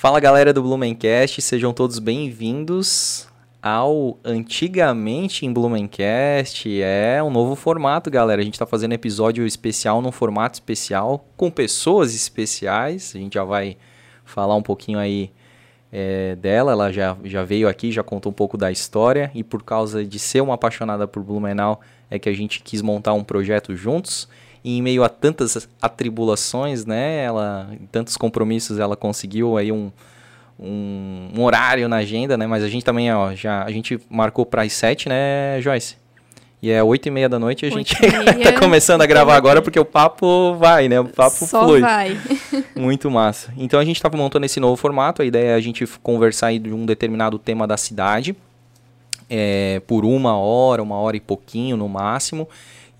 Fala galera do Blumencast, sejam todos bem-vindos ao Antigamente em Blumencast. É um novo formato, galera. A gente está fazendo episódio especial num formato especial, com pessoas especiais. A gente já vai falar um pouquinho aí é, dela. Ela já, já veio aqui, já contou um pouco da história. E por causa de ser uma apaixonada por Blumenau, é que a gente quis montar um projeto juntos. E em meio a tantas atribulações, né, ela, tantos compromissos, ela conseguiu aí um, um, um, horário na agenda, né? Mas a gente também, ó, já a gente marcou para as sete, né, Joyce? E é oito e meia da noite e a gente tá começando a gravar agora porque o papo vai, né? O papo Só flui. vai. Muito massa. Então a gente estava montando esse novo formato. A ideia é a gente conversar aí de um determinado tema da cidade é, por uma hora, uma hora e pouquinho no máximo.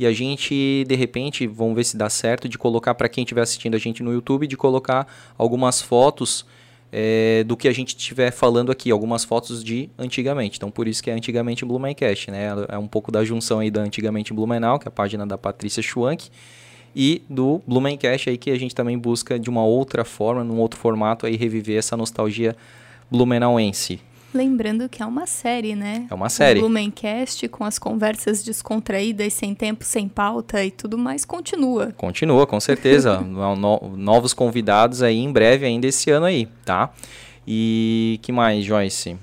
E a gente, de repente, vamos ver se dá certo, de colocar para quem estiver assistindo a gente no YouTube, de colocar algumas fotos é, do que a gente estiver falando aqui, algumas fotos de antigamente. Então, por isso que é antigamente Blumencast, né? É um pouco da junção aí da antigamente Blumenau, que é a página da Patrícia Schwank, e do Blumencast aí que a gente também busca de uma outra forma, num outro formato aí reviver essa nostalgia blumenauense. Lembrando que é uma série, né? É uma série. O Blumencast, com as conversas descontraídas, sem tempo, sem pauta e tudo mais, continua. Continua, com certeza. no, novos convidados aí em breve, ainda esse ano aí, tá? E que mais, Joyce?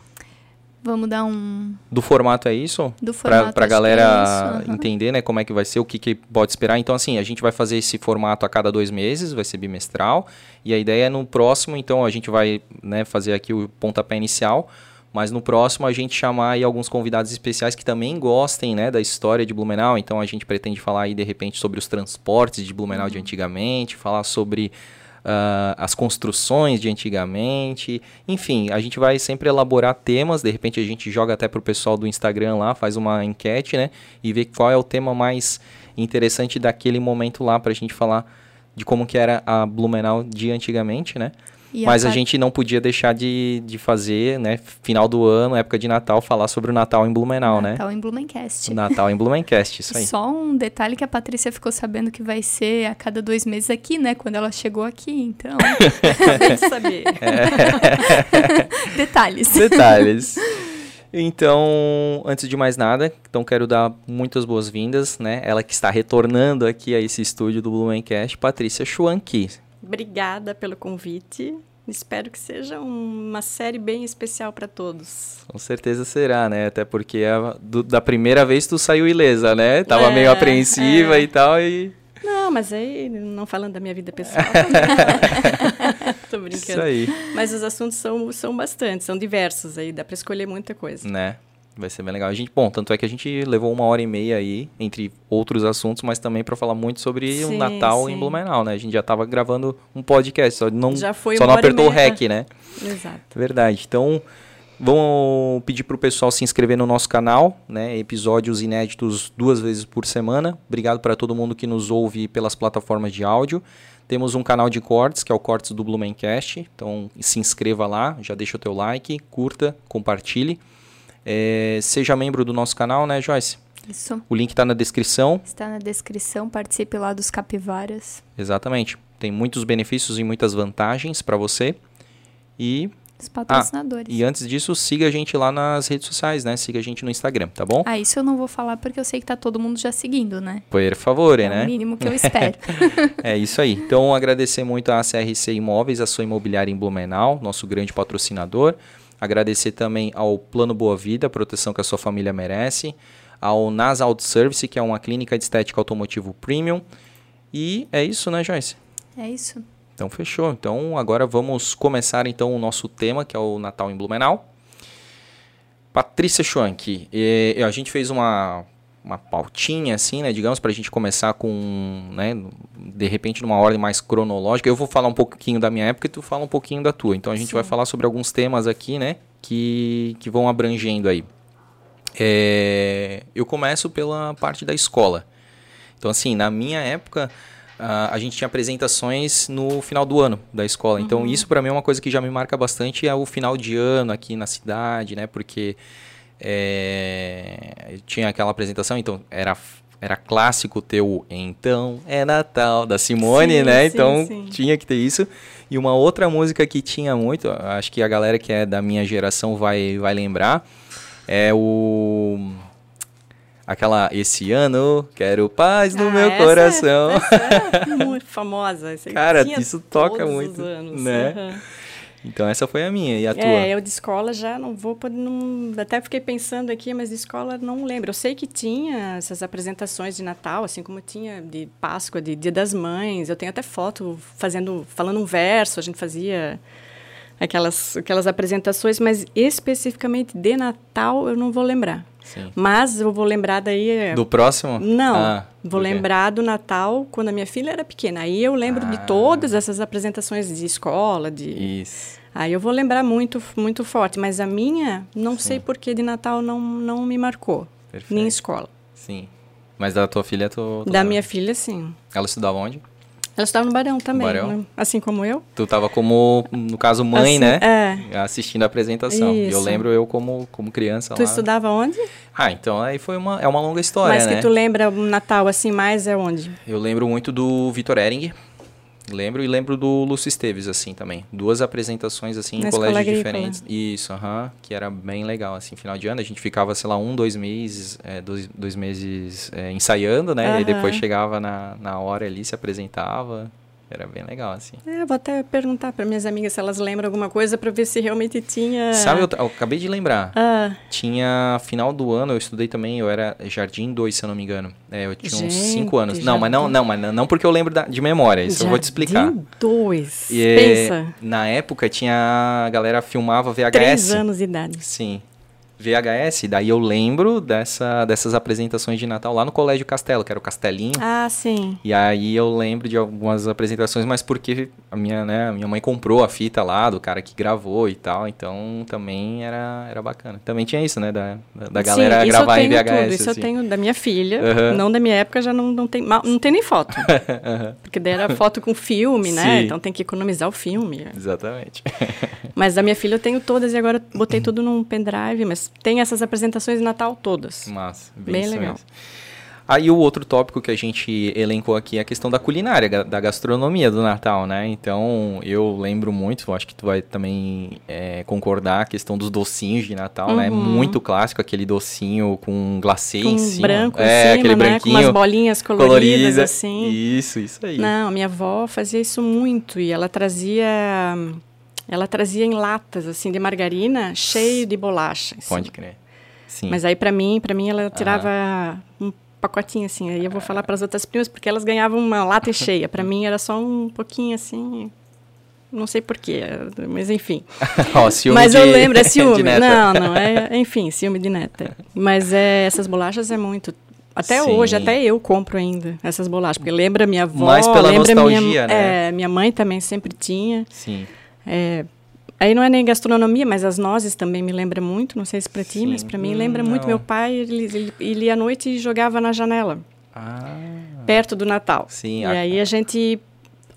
Vamos dar um. Do formato é isso? Do formato. Pra, pra galera é isso, uhum. entender, né, como é que vai ser, o que, que pode esperar. Então, assim, a gente vai fazer esse formato a cada dois meses, vai ser bimestral. E a ideia é no próximo, então, a gente vai né, fazer aqui o pontapé inicial mas no próximo a gente chamar aí alguns convidados especiais que também gostem, né, da história de Blumenau. Então a gente pretende falar aí de repente sobre os transportes de Blumenau uhum. de antigamente, falar sobre uh, as construções de antigamente. Enfim, a gente vai sempre elaborar temas. De repente a gente joga até pro pessoal do Instagram lá, faz uma enquete, né, e vê qual é o tema mais interessante daquele momento lá para a gente falar de como que era a Blumenau de antigamente, né? E Mas a, a, gente não podia deixar de, de fazer, né? Final do ano, época de Natal, falar sobre o Natal em Blumenau, Natal né? Natal em Blumencast. O Natal em Blumencast, isso aí. Só um detalhe que a Patrícia ficou sabendo que vai ser a cada dois meses aqui, né? Quando ela chegou aqui, então. Saber. É. Detalhes. Detalhes. Então, antes de mais nada, então quero dar muitas boas-vindas, né? Ela que está retornando aqui a esse estúdio do Blumencast, Patrícia Schwanke. Obrigada pelo convite. Espero que seja uma série bem especial para todos. Com certeza será, né? Até porque a, do, da primeira vez tu saiu ilesa, né? Tava é, meio apreensiva é. e tal e não, mas aí, não falando da minha vida pessoal. Tô brincando. Isso aí. Mas os assuntos são, são bastante, são diversos aí, dá para escolher muita coisa. Né? Vai ser bem legal. A gente, bom, tanto é que a gente levou uma hora e meia aí, entre outros assuntos, mas também para falar muito sobre sim, o Natal sim. em Blumenau, né? A gente já estava gravando um podcast, só não, já foi só não apertou o REC, né? Exato. Verdade. Então, vamos pedir para o pessoal se inscrever no nosso canal, né? Episódios inéditos duas vezes por semana. Obrigado para todo mundo que nos ouve pelas plataformas de áudio. Temos um canal de cortes, que é o Cortes do Blumencast. Então, se inscreva lá, já deixa o teu like, curta, compartilhe. É, seja membro do nosso canal, né, Joyce? Isso. O link está na descrição. Está na descrição, participe lá dos capivaras. Exatamente. Tem muitos benefícios e muitas vantagens para você. E os patrocinadores. Ah, e antes disso, siga a gente lá nas redes sociais, né? Siga a gente no Instagram, tá bom? Ah, isso eu não vou falar porque eu sei que tá todo mundo já seguindo, né? Por favor, é né? É o mínimo que eu espero. é isso aí. Então, agradecer muito à CRC Imóveis, a sua imobiliária em Blumenau, nosso grande patrocinador. Agradecer também ao Plano Boa Vida, a proteção que a sua família merece. Ao Nas Auto Service, que é uma clínica de estética automotivo premium. E é isso, né, Joyce? É isso. Então fechou. Então agora vamos começar então o nosso tema, que é o Natal em Blumenau. Patrícia Schwank, a gente fez uma uma pautinha assim, né, digamos, para a gente começar com, né, de repente numa ordem mais cronológica. Eu vou falar um pouquinho da minha época e tu fala um pouquinho da tua. Então a gente Sim. vai falar sobre alguns temas aqui, né, que, que vão abrangendo aí. É, eu começo pela parte da escola. Então assim, na minha época Uh, a gente tinha apresentações no final do ano da escola. Então, uhum. isso para mim é uma coisa que já me marca bastante, é o final de ano aqui na cidade, né? Porque é, tinha aquela apresentação, então era era clássico ter o Então é Natal, da Simone, sim, né? Sim, então sim. tinha que ter isso. E uma outra música que tinha muito, acho que a galera que é da minha geração vai, vai lembrar, é o. Aquela Esse ano quero paz no ah, meu essa coração. É, essa é muito famosa. Cara, isso toca muito. Né? Uhum. Então essa foi a minha. E a tua? É, eu de escola já não vou. Não, até fiquei pensando aqui, mas de escola não lembro. Eu sei que tinha essas apresentações de Natal, assim como tinha de Páscoa, de Dia das Mães. Eu tenho até foto fazendo, falando um verso, a gente fazia aquelas, aquelas apresentações, mas especificamente de Natal eu não vou lembrar. Sim. Mas eu vou lembrar daí. É, do próximo? Não. Ah, vou lembrar do Natal quando a minha filha era pequena. Aí eu lembro ah. de todas essas apresentações de escola, de. Isso. Aí eu vou lembrar muito, muito forte. Mas a minha, não Sim. sei por que de Natal não, não me marcou. Perfeito. Nem escola. Sim. Mas da tua filha, tu. tu da minha filha, sim. Ela estudava onde? Ela estava no Barão também, Barão? Né? assim como eu. Tu estava como, no caso, mãe, assim, né? É. Assistindo a apresentação. Isso. Eu lembro eu como, como criança tu lá. Tu estudava onde? Ah, então aí foi uma, é uma longa história, Mas né? que tu lembra o Natal assim mais é onde? Eu lembro muito do Vitor Ering. Lembro e lembro do Lúcio Esteves, assim, também. Duas apresentações, assim, Na em colégios diferentes. Isso, aham. Uh -huh, que era bem legal, assim. Final de ano, a gente ficava, sei lá, um, dois meses, é, dois, dois meses é, ensaiando, né? Uh -huh. E depois chegava na, na hora ali, se apresentava. Era bem legal, assim. É, vou até perguntar para minhas amigas se elas lembram alguma coisa para ver se realmente tinha. Sabe, eu, eu acabei de lembrar. Ah. Tinha final do ano, eu estudei também, eu era Jardim 2, se eu não me engano. É, eu tinha Gente, uns 5 anos. Não, mas não, não, mas não porque eu lembro da, de memória, isso Jardim eu vou te explicar. Jardim 2. Pensa. Na época tinha a galera filmava VHS. 3 anos de idade. Sim. VHS. Daí eu lembro dessa, dessas apresentações de Natal lá no Colégio Castelo, que era o Castelinho. Ah, sim. E aí eu lembro de algumas apresentações, mas porque a minha, né, a minha mãe comprou a fita lá do cara que gravou e tal, então também era, era bacana. Também tinha isso, né, da, da galera sim, gravar em VHS. Tudo. Isso assim. eu tenho da minha filha, uhum. não da minha época, já não, não, tem, não tem nem foto. uhum. Porque daí era foto com filme, né, sim. então tem que economizar o filme. Exatamente. mas da minha filha eu tenho todas e agora botei tudo num pendrive, mas tem essas apresentações de Natal todas. Massa, bem, bem legal. Aí o outro tópico que a gente elencou aqui é a questão da culinária, da gastronomia do Natal, né? Então, eu lembro muito, acho que tu vai também é, concordar, a questão dos docinhos de Natal, né? uhum. né? Muito clássico, aquele docinho com glacê com em cima. branco é, em cima, aquele né? branquinho. Com umas bolinhas coloridas, colorida. assim. Isso, isso aí. Não, minha avó fazia isso muito e ela trazia ela trazia em latas, assim, de margarina, cheio de bolacha. Assim. Pode crer. Sim. Mas aí, para mim, para mim, ela tirava um pacotinho, assim. Aí eu vou falar para as outras primas, porque elas ganhavam uma lata cheia. Para mim, era só um pouquinho, assim... Não sei porquê, mas enfim. oh, ciúme mas de, eu lembro, é ciúme. Não, não, é, enfim, ciúme de neta. Mas é, essas bolachas é muito até Sim. hoje, até eu compro ainda essas bolachas, porque lembra minha avó, Mais pela lembra nostalgia, minha, né? É, minha mãe também sempre tinha. Sim. É, aí não é nem gastronomia, mas as nozes também me lembra muito. Não sei se para ti, mas para mim lembra hum, muito. Meu pai, ele, ele, ele ia à noite e jogava na janela. Ah. Perto do Natal. Sim. E a... aí a gente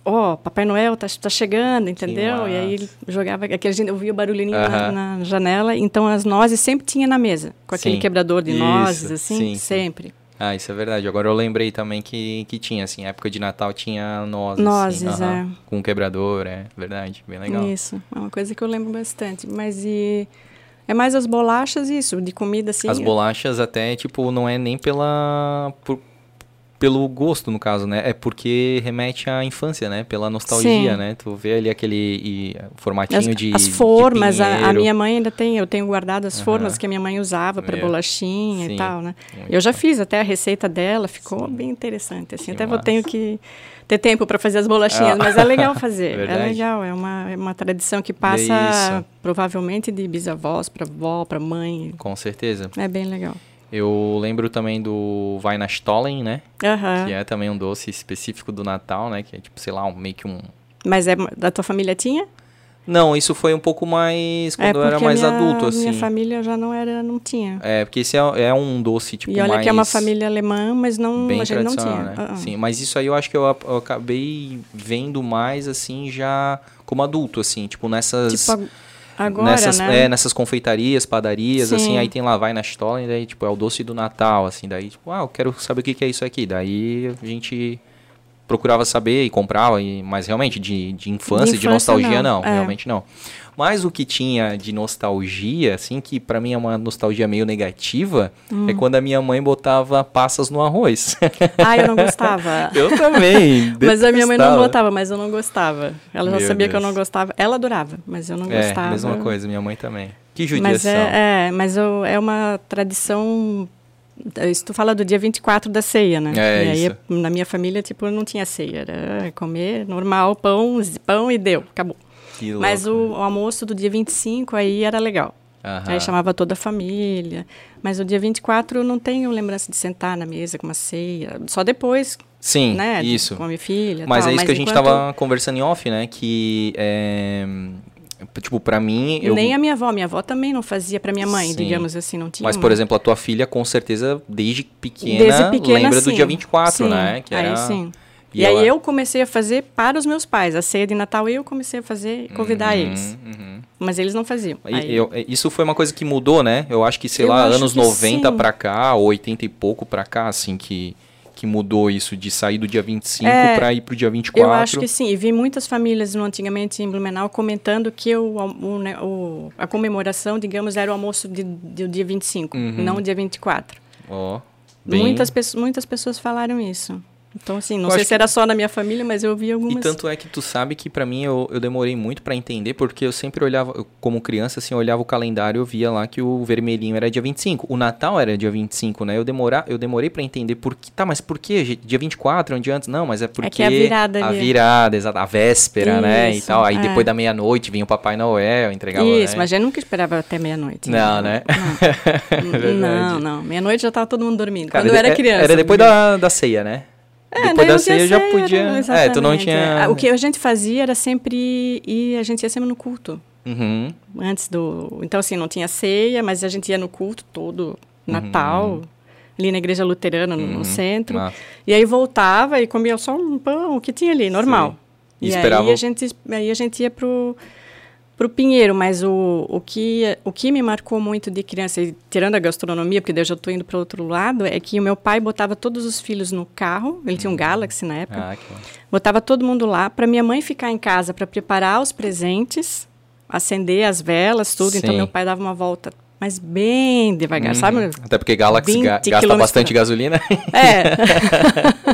ó, oh, Papai Noel tá, tá chegando, entendeu? E aí ele jogava, aquele gente ouvia o barulhinho na, na, janela, então as nozes sempre tinha na mesa, com aquele sim. quebrador de Isso, nozes, assim, sim, sempre. Ah, isso é verdade. Agora eu lembrei também que, que tinha, assim, época de Natal tinha nozes. Nozes, assim, é. Com quebrador, é verdade. Bem legal. Isso, é uma coisa que eu lembro bastante. Mas e... É mais as bolachas, isso, de comida, assim. As bolachas até, tipo, não é nem pela... Por, pelo gosto, no caso, né? É porque remete à infância, né? Pela nostalgia, Sim. né? Tu vê ali aquele e, formatinho as, de As formas, de a, a, minha mãe ainda tem, eu tenho guardado as formas que a minha mãe usava para bolachinha Sim. e tal, né? Muito eu já fiz até a receita dela, ficou Sim. bem interessante, assim. Que até massa. vou tenho que ter tempo para fazer as bolachinhas, ah. mas é legal fazer. é legal, é uma, é uma tradição que passa provavelmente de bisavós para avó, para mãe. Com certeza. É bem legal. Eu lembro também do Weihnachtsstollen, né? Uhum. Que é também um doce específico do Natal, né? Que é tipo, sei lá, um, meio que um... Mas é da tua família tinha? Não, isso foi um pouco mais quando é eu era mais minha, adulto, assim. minha família já não era, não tinha. É, porque esse é, é um doce, tipo, E olha mais... que é uma família alemã, mas não, bem a gente não tinha. Né? Uh -uh. Sim, mas isso aí eu acho que eu, eu, acabei vendo mais, assim, já como adulto, assim, tipo, nessas... Tipo, Agora, nessas, né? é, nessas confeitarias, padarias, Sim. assim, aí tem lá, vai na estola e daí, tipo, é o doce do Natal, assim, daí, tipo, ah, eu quero saber o que, que é isso aqui. Daí a gente procurava saber e comprava, e, mas realmente de, de infância, De de, infância, nostalgia, não. não, É. realmente não. Mas o que tinha de nostalgia, assim, que pra mim é uma nostalgia meio negativa, Hum. é quando a minha mãe botava passas no arroz. Ah, eu não gostava. eu também. Mas a minha mãe não botava, mas eu não gostava. Ela já Meu sabia que eu Deus. não gostava. Ela adorava, mas eu não É, gostava. mesma coisa, minha mãe também. Que Mas judiação. é, é, mas eu- é uma tradição. Isso tu fala do dia 24 da ceia, né? É, e aí, isso. na minha família, tipo, não tinha ceia. Era comer normal, pão, pão e deu, acabou. Que Mas o, o almoço do dia 25 aí era legal. Aí chamava toda a família. Mas o dia 24 eu não tenho lembrança de sentar na mesa com uma ceia. Só depois, Sim, né? isso. Com a minha filha. Mas tal. é isso que a gente enquanto- tava conversando em off, né? Que, é, tipo, pra mim... Eu, Nem a minha avó. Minha avó também não fazia para minha mãe, Sim. digamos assim. Não tinha Mas, uma- por exemplo, a tua filha, com certeza, desde pequena, Desde pequena, lembra sim. do dia 24, Sim, né? Que aí era... sim. E E, aí ela- eu comecei a fazer para os meus pais. A ceia de Natal eu comecei a fazer e convidar Uhum, eles. uhum. Mas eles não faziam. E Aí- eu- isso foi uma coisa que mudou, né? Eu acho que, sei Eu lá, anos que 90 sim. pra cá, ou 80 e pouco pra cá, assim, que, que mudou isso de sair do dia 25 É, pra ir pro dia 24. Eu acho que sim. E vi muitas famílias no, antigamente em Blumenau comentando que o, o, né, o- a comemoração, digamos, era o almoço de, do dia 25, Uhum. não o dia 24. Ó, bem- Muitas, pesso- muitas pessoas falaram isso. Então, assim, não Eu sei se era só na minha família, mas eu vi algumas. E tanto é que tu sabe que pra mim eu, eu demorei muito pra entender, porque eu sempre olhava, eu, como criança, assim, eu olhava o calendário e eu via lá que o vermelhinho era dia 25. O Natal era dia 25, né? Eu, demora, eu demorei pra entender por que. Tá, mas por que? Dia 24 é um dia antes? Não, mas é porque. que é a virada A ali. virada, exato. A véspera, né? E Isso, tal. Aí é. depois da meia-noite vinha o Papai Noel, entregava. Isso, né? mas a gente nunca esperava até meia-noite. Não, né? Não, É verdade. não, não. Meia-noite já tava todo mundo dormindo. Cara, Quando eu era é- criança. Era depois da, da ceia, né? É, depois da ceia já podia. É, tu não tinha. é. O que a gente fazia era sempre ir, a gente ia sempre no culto. Uhum. Antes do. Então, assim, não tinha ceia, mas a gente ia no culto todo, Natal, ali na igreja luterana, no, no Uhum. centro. Ah, E aí voltava e comia só um pão, o que tinha ali, normal. E E, esperava- aí a gente, aí a gente ia pro, pro Pinheiro, mas o, o, que, o que me marcou muito de criança, e tirando a gastronomia, porque daí eu já estou indo para outro lado, é que o meu pai botava todos os filhos no carro, ele tinha um Galaxy na época, ah, botava todo mundo lá para minha mãe ficar em casa para preparar os presentes, acender as velas, tudo. Então Sim. meu pai dava uma volta, mas bem devagar, sabe? Uhum. Até porque Galaxy 20 ga- gasta bastante gasolina. É.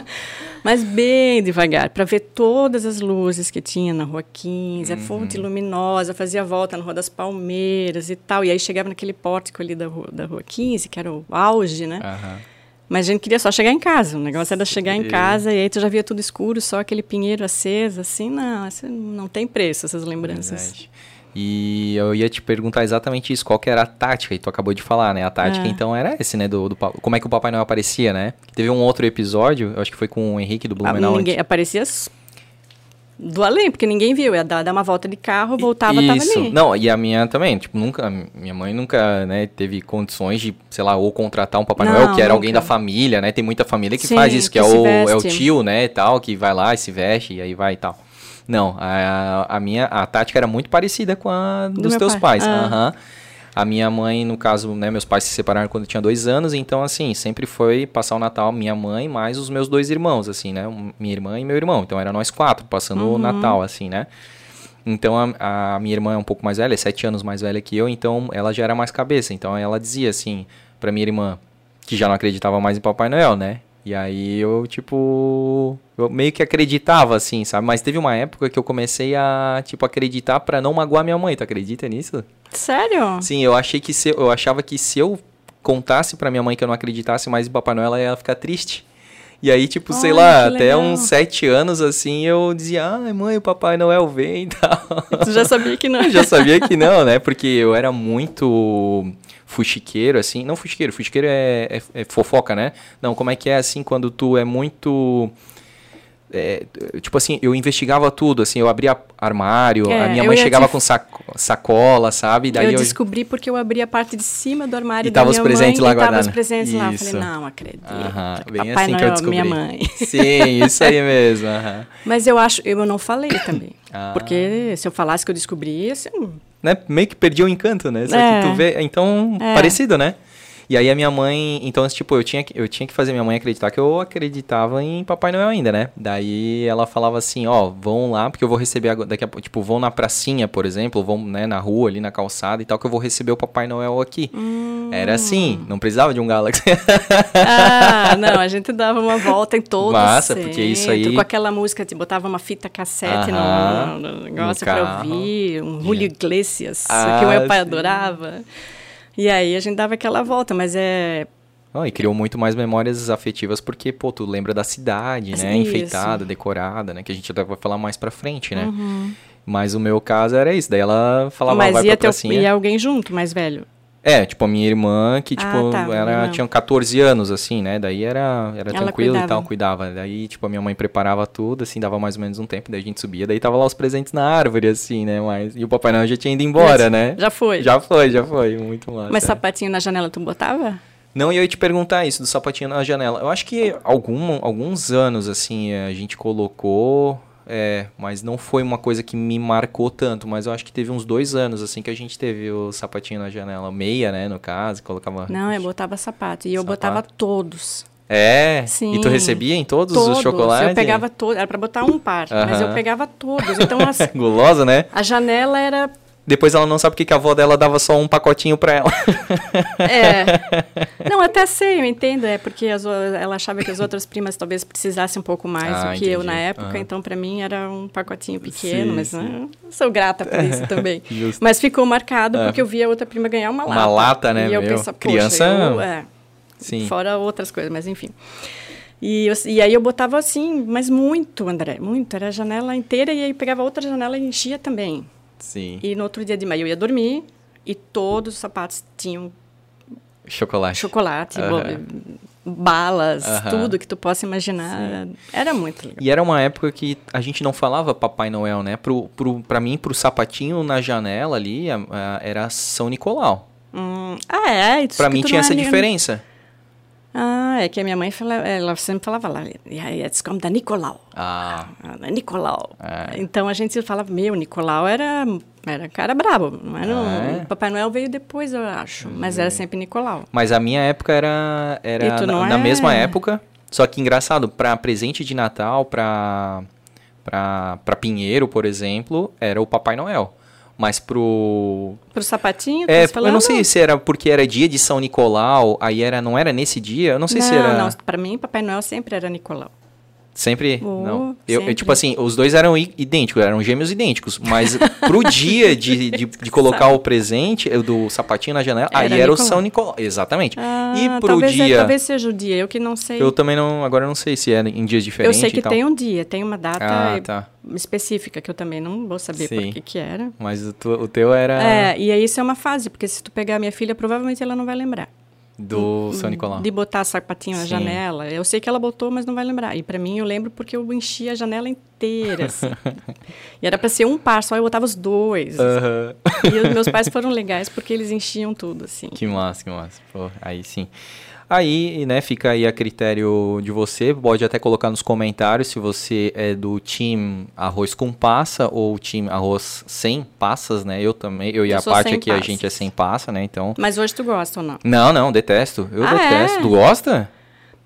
Mas bem devagar, para ver todas as luzes que tinha na Rua 15, a Uhum. fonte luminosa, fazia a volta na Rua das Palmeiras e tal. E aí chegava naquele pórtico ali da Rua, da Rua 15, que era o auge, né? Aham. Mas a gente queria só chegar em casa. O negócio era chegar em casa e aí tu já via tudo escuro, só aquele pinheiro aceso, assim. Não, não tem preço, essas lembranças. Verdade. E eu ia te perguntar exatamente isso, qual que era a tática, e tu acabou de falar, né? A tática, É. então, era esse, né? Do, do como é que o Papai Noel aparecia, né? Teve um outro episódio, eu acho que foi com o Henrique do Ah, Blumenau. ninguém, aparecia do além, porque ninguém viu. Ia dar, dar uma volta de carro, voltava, tava Isso. ali. Não, e a minha também, tipo, nunca, minha mãe nunca, né, teve condições de, sei lá, ou contratar um Papai Não, Noel, que era alguém nunca. da família, né? Tem muita família que Sim, faz isso, que, que é, o, é o tio, né, e tal, que vai lá e se veste, e aí vai e tal. Não, a, a minha, a tática era muito parecida com a Do dos meu teus pai. pais. Ah. Aham. A minha mãe, no caso, né, meus pais se separaram quando eu tinha dois anos, então, assim, sempre foi passar o Natal minha mãe mais os meus dois irmãos, assim, né, minha irmã e meu irmão. Então, era nós quatro passando Uhum. o Natal, assim, né. Então, a, a minha irmã é um pouco mais velha, é sete anos mais velha que eu, então ela já era mais cabeça. Então, ela dizia, assim, pra minha irmã, que já não acreditava mais em Papai Noel, né. E aí, eu, tipo, eu meio que acreditava, assim, sabe. Mas teve uma época que eu comecei a, tipo, acreditar pra não magoar minha mãe, tu acredita nisso? Sério? Sim, eu achei que se eu achava que se eu contasse pra minha mãe que eu não acreditasse mais em Papai Noel, ela ia ficar triste. E aí, tipo, sei Olha, lá, que até uns sete anos, assim, eu dizia, ai, mãe, o Papai Noel vem e tal. Tu já sabia que não. Já sabia que não, né? Porque eu era muito fuxiqueiro, assim. Não fuxiqueiro, fuxiqueiro é, é- é fofoca, né? Não, como é que é, assim, quando tu é muito... é, tipo assim, eu investigava tudo, assim, eu abria armário, É, a minha mãe chegava com saco- sacola, sabe? Daí eu, eu, descobri porque eu abri a parte de cima do armário E da tava os minha presentes mãe lá e tava os presentes lá. Eu Isso. falei, não acredito. Aham, bem Papai assim Noel, que eu descobri. minha mãe. Sim, isso aí mesmo. aham. Mas eu acho, eu não falei também. Ah. Porque se eu falasse que eu descobri, assim, né, meio que perdi o encanto, né? Só é. que tu vê, então, é. parecido, né? E aí a minha mãe, então, tipo, eu tinha, que, eu tinha que fazer minha mãe acreditar que eu acreditava em Papai Noel ainda, né? Daí ela falava assim, ó, vão lá, porque eu vou receber daqui a pouco, tipo, vão na pracinha, por exemplo, vão, né, na rua, ali na calçada e tal, que eu vou receber o Papai Noel aqui. Hum. Era assim, não precisava de um Galaxy. ah, não, a gente dava uma volta em todo Massa, centro, porque isso aí... Com aquela música, te botava uma fita cassete no, no, negócio pra ouvir, um Julio Iglesias, ah, que o meu pai sim. adorava. E aí a gente dava aquela volta, mas é. Oh, e criou muito mais memórias afetivas porque, pô, tu lembra da cidade, né? Isso. Enfeitada, decorada, né? Que a gente até vai falar mais pra frente, né? Uhum. Mas o meu caso era isso. Daí ela falava, Mas vai ia pra pracinha. ia alguém junto, mais velho? É, tipo, a minha irmã, que, ah, tipo, ah, tá, era, tinha 14 anos, assim, né? Daí era, era tranquilo e tal, cuidava. Daí, tipo, a minha mãe preparava tudo, assim, dava mais ou menos um tempo, daí a gente subia, daí tava lá os presentes na árvore, assim, né? Mas, e o Papai Noel já tinha ido embora, já, né? Já foi. Já foi, já foi, muito massa. Mas sapatinho na janela tu botava? Não, e eu ia te perguntar isso, do sapatinho na janela. Eu acho que algum, alguns anos, assim, a gente colocou é, mas não foi uma coisa que me marcou tanto. Mas eu acho que teve uns dois anos, assim, que a gente teve o sapatinho na janela. Meia, né, no caso, colocava... Não, eu botava sapato. E eu sapato. botava todos. É? Sim. E tu recebia em todos, todos. os chocolates? Eu pegava todos. Era pra botar um par, uh -huh. mas eu pegava todos. Então, as, Gulosa, né? A janela era depois ela não sabe porque que a avó dela dava só um pacotinho pra ela. É. Não, até sei, eu entendo. É porque as, ela achava que as outras primas talvez precisassem um pouco mais ah, do que entendi. eu na época. Então, pra mim, era um pacotinho pequeno. Sim, mas. Né, sou grata por isso também. mas ficou marcado porque é. eu vi a outra prima ganhar uma lata. Uma lata, né? E eu meu? Criança... Eu, é, sim. Fora outras coisas, mas enfim. E, eu, e aí eu botava assim, mas muito, André, muito. Era a janela inteira e aí pegava outra janela e enchia também. Sim. E no outro dia de manhã eu ia dormir e todos os sapatos tinham chocolate, chocolate, balas, tudo que tu possa imaginar. Sim. Era muito legal. E era uma época que a gente não falava Papai Noel, né? Pro, pro, pra mim, pro sapatinho na janela ali, a, a, era São Nicolau. Hum, ah, é? Isso pra mim tinha essa diferença. Ah, é que a minha mãe fala, ela sempre falava lá, it's como da Nicolau. Ah. ah Nicolau. É. Então a gente falava, meu, Nicolau era, era cara brabo. Não era, é. Papai Noel veio depois, eu acho. Mas era sempre Nicolau. Mas a minha época era, era na, é... na, mesma época. Só que engraçado, para presente de Natal, para para Pinheiro, por exemplo, era o Papai Noel. Mas pro. Pro sapatinho? É, eu não sei se era porque era dia de São Nicolau, aí era, não era nesse dia? Eu não sei não, se era. Não, pra mim, Papai Noel sempre era Nicolau. Sempre? Oh, não. Eu, sempre. eu, tipo assim, os dois eram idênticos, eram gêmeos idênticos. Mas pro dia de, de, de colocar o presente do sapatinho na janela, era aí era Nicolau. o São Nicolau. Exatamente. Ah, e pro talvez, é, dia. É, talvez seja o dia, eu que não sei. Eu também não. Agora eu não sei se é em dias diferentes. Eu sei que tem um dia, tem uma data ah, tá. específica, que eu também não vou saber Sim. por que, que era. Mas o, tu, o teu era. É, e aí isso é uma fase, porque se tu pegar a minha filha, provavelmente ela não vai lembrar. Do São Nicolau. De botar sapatinho Sim. na janela. Eu sei que ela botou, mas não vai lembrar. E para mim eu lembro porque eu enchi a janela inteira, assim. e era para ser um par, só eu botava os dois. E os meus pais foram legais porque eles enchiam tudo, assim. Que massa, que massa. Pô, aí sim. Aí, né, fica aí a critério de você. Pode até colocar nos comentários se você é do time arroz com passa ou time arroz sem passas, né? Eu também, eu e eu a parte aqui passas. a gente é sem passa, né? Então. Mas hoje tu gosta ou não? Não, não, detesto. Eu ah, detesto. É? Tu gosta?